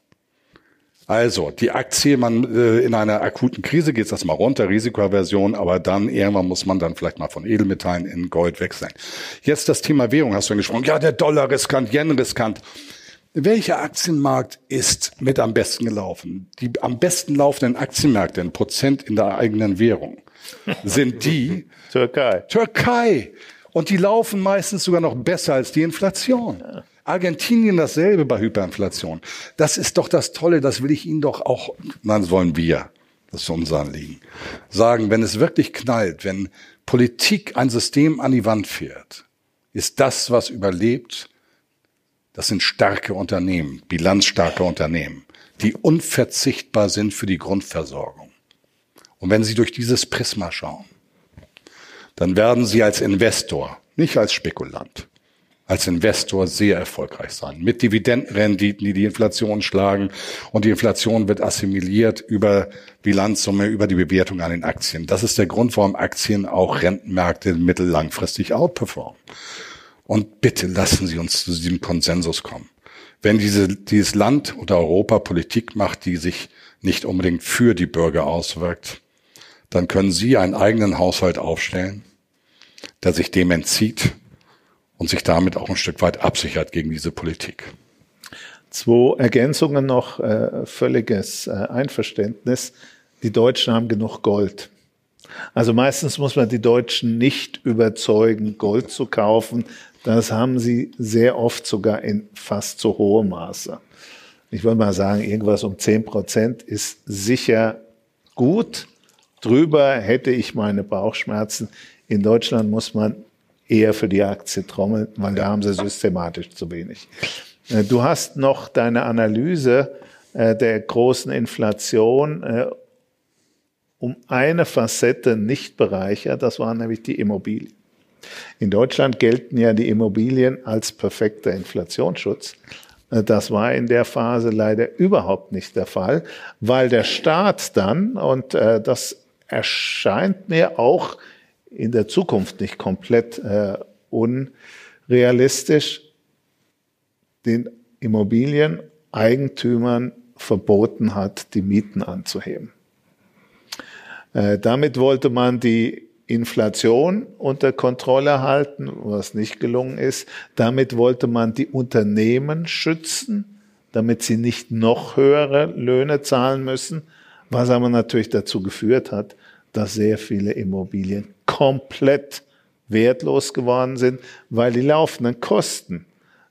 Also die Aktie, man äh, in einer akuten Krise geht das mal runter, Risikoaversion, aber dann irgendwann muss man dann vielleicht mal von Edelmetallen in Gold wechseln. Jetzt das Thema Währung hast du angesprochen. Ja, der Dollar riskant, Yen riskant. Welcher Aktienmarkt ist mit am besten gelaufen? Die am besten laufenden Aktienmärkte in Prozent in der eigenen Währung sind die Türkei. Türkei. Und die laufen meistens sogar noch besser als die Inflation. Argentinien dasselbe bei Hyperinflation. Das ist doch das Tolle, das will ich Ihnen doch auch, nein, das wollen wir, das ist unser Anliegen, sagen, wenn es wirklich knallt, wenn Politik ein System an die Wand fährt, ist das, was überlebt, das sind starke Unternehmen, bilanzstarke Unternehmen, die unverzichtbar sind für die Grundversorgung. Und wenn Sie durch dieses Prisma schauen, dann werden Sie als Investor, nicht als Spekulant, als Investor sehr erfolgreich sein. Mit Dividendenrenditen, die die Inflation schlagen. Und die Inflation wird assimiliert über Bilanzsumme, über die Bewertung an den Aktien. Das ist der Grund, warum Aktien auch Rentenmärkte mittellangfristig outperformen. Und bitte lassen Sie uns zu diesem Konsensus kommen. Wenn diese, dieses Land oder Europa Politik macht, die sich nicht unbedingt für die Bürger auswirkt, dann können Sie einen eigenen Haushalt aufstellen, der sich dem entzieht und sich damit auch ein Stück weit absichert gegen diese Politik. Zwei Ergänzungen noch, äh, völliges äh, Einverständnis. Die Deutschen haben genug Gold. Also meistens muss man die Deutschen nicht überzeugen, Gold zu kaufen. Das haben sie sehr oft sogar in fast zu hohem Maße. Ich würde mal sagen, irgendwas um 10 Prozent ist sicher gut. Drüber hätte ich meine Bauchschmerzen. In Deutschland muss man eher für die Aktie trommeln, weil da haben sie systematisch zu wenig. Äh, du hast noch deine Analyse äh, der großen Inflation äh, um eine Facette nicht bereichert, das waren nämlich die Immobilien. In Deutschland gelten ja die Immobilien als perfekter Inflationsschutz. Das war in der Phase leider überhaupt nicht der Fall, weil der Staat dann, und das erscheint mir auch in der Zukunft nicht komplett äh, unrealistisch, den Immobilieneigentümern verboten hat, die Mieten anzuheben. Äh, damit wollte man die Inflation unter Kontrolle halten, was nicht gelungen ist. Damit wollte man die Unternehmen schützen, damit sie nicht noch höhere Löhne zahlen müssen, was aber natürlich dazu geführt hat, dass sehr viele Immobilien komplett wertlos geworden sind, weil die laufenden Kosten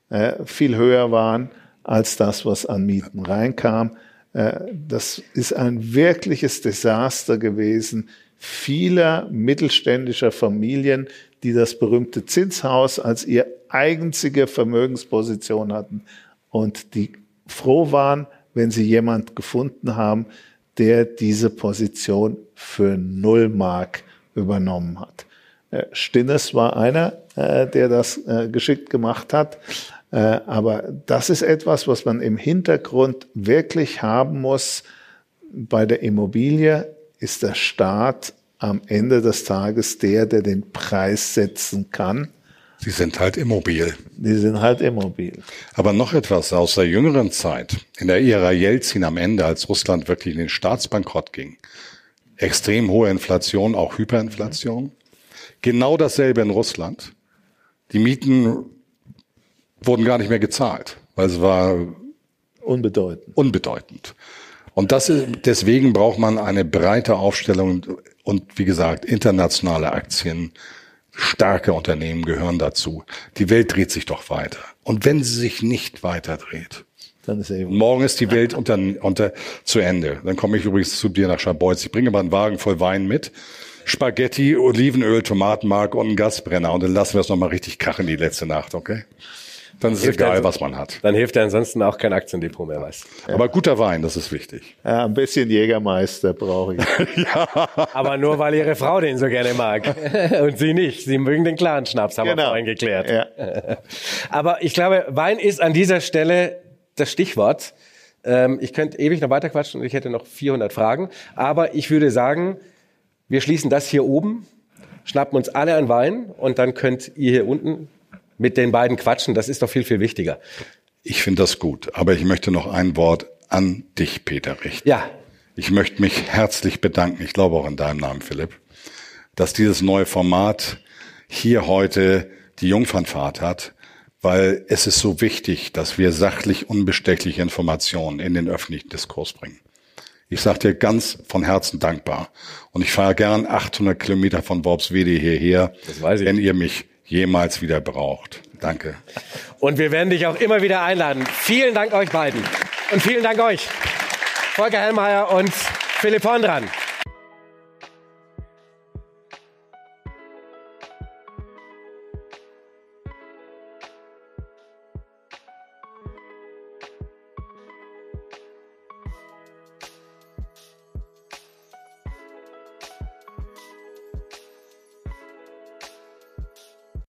äh, viel höher waren als das, was an Mieten reinkam. Äh, das ist ein wirkliches Desaster gewesen vieler mittelständischer Familien, die das berühmte Zinshaus als ihr einzige Vermögensposition hatten und die froh waren, wenn sie jemand gefunden haben, der diese Position für null Mark übernommen hat. Äh, Stinnes war einer, äh, der das äh, geschickt gemacht hat. Aber das ist etwas, was man im Hintergrund wirklich haben muss. Bei der Immobilie ist der Staat am Ende des Tages der, der den Preis setzen kann. Sie sind halt immobil. Die sind halt immobil. Aber noch etwas aus der jüngeren Zeit, in der Ära Jelzin am Ende, als Russland wirklich in den Staatsbankrott ging. Extrem hohe Inflation, auch Hyperinflation. Genau dasselbe in Russland. Die Mieten wurden gar nicht mehr gezahlt, weil es war unbedeutend. Unbedeutend. Und das ist, deswegen braucht man eine breite Aufstellung und wie gesagt internationale Aktien, starke Unternehmen gehören dazu. Die Welt dreht sich doch weiter. Und wenn sie sich nicht weiter dreht, dann ist eben. Morgen ist die Welt unter, unter zu Ende. Dann komme ich übrigens zu dir nach Scharbeutz. Ich bringe mal einen Wagen voll Wein mit. Spaghetti, Olivenöl, Tomatenmark und einen Gasbrenner. Und dann lassen wir es nochmal richtig kachen die letzte Nacht, okay? Dann ist es egal, was man hat. Dann hilft er ansonsten auch kein Aktiendepot mehr, weißt ja. Aber guter Wein, das ist wichtig. Ja, ein bisschen Jägermeister brauche ich. ja. Aber nur, weil ihre Frau den so gerne mag. Und sie nicht. Sie mögen den klaren Schnaps, haben genau. wir vorhin geklärt. Ja. Aber ich glaube, Wein ist an dieser Stelle das Stichwort. Ähm, ich könnte ewig noch weiter quatschen und ich hätte noch 400 Fragen. Aber ich würde sagen, wir schließen das hier oben, schnappen uns alle ein Wein und dann könnt ihr hier unten mit den beiden quatschen. Das ist doch viel, viel wichtiger. Ich finde das gut, aber ich möchte noch ein Wort an dich, Peter, richten. Ja. Ich möchte mich herzlich bedanken, ich glaube auch in deinem Namen, Philipp, dass dieses neue Format hier heute die Jungfernfahrt hat, weil es ist so wichtig, dass wir sachlich unbestechliche Informationen in den öffentlichen Diskurs bringen. Ich sage dir ganz von Herzen dankbar. Und ich fahre gern 800 Kilometer von Worpswede hierher, wenn ihr mich jemals wieder braucht. Danke. Und wir werden dich auch immer wieder einladen. Vielen Dank euch beiden. Und vielen Dank euch. Volker Hellmeier und Philipp Hondran.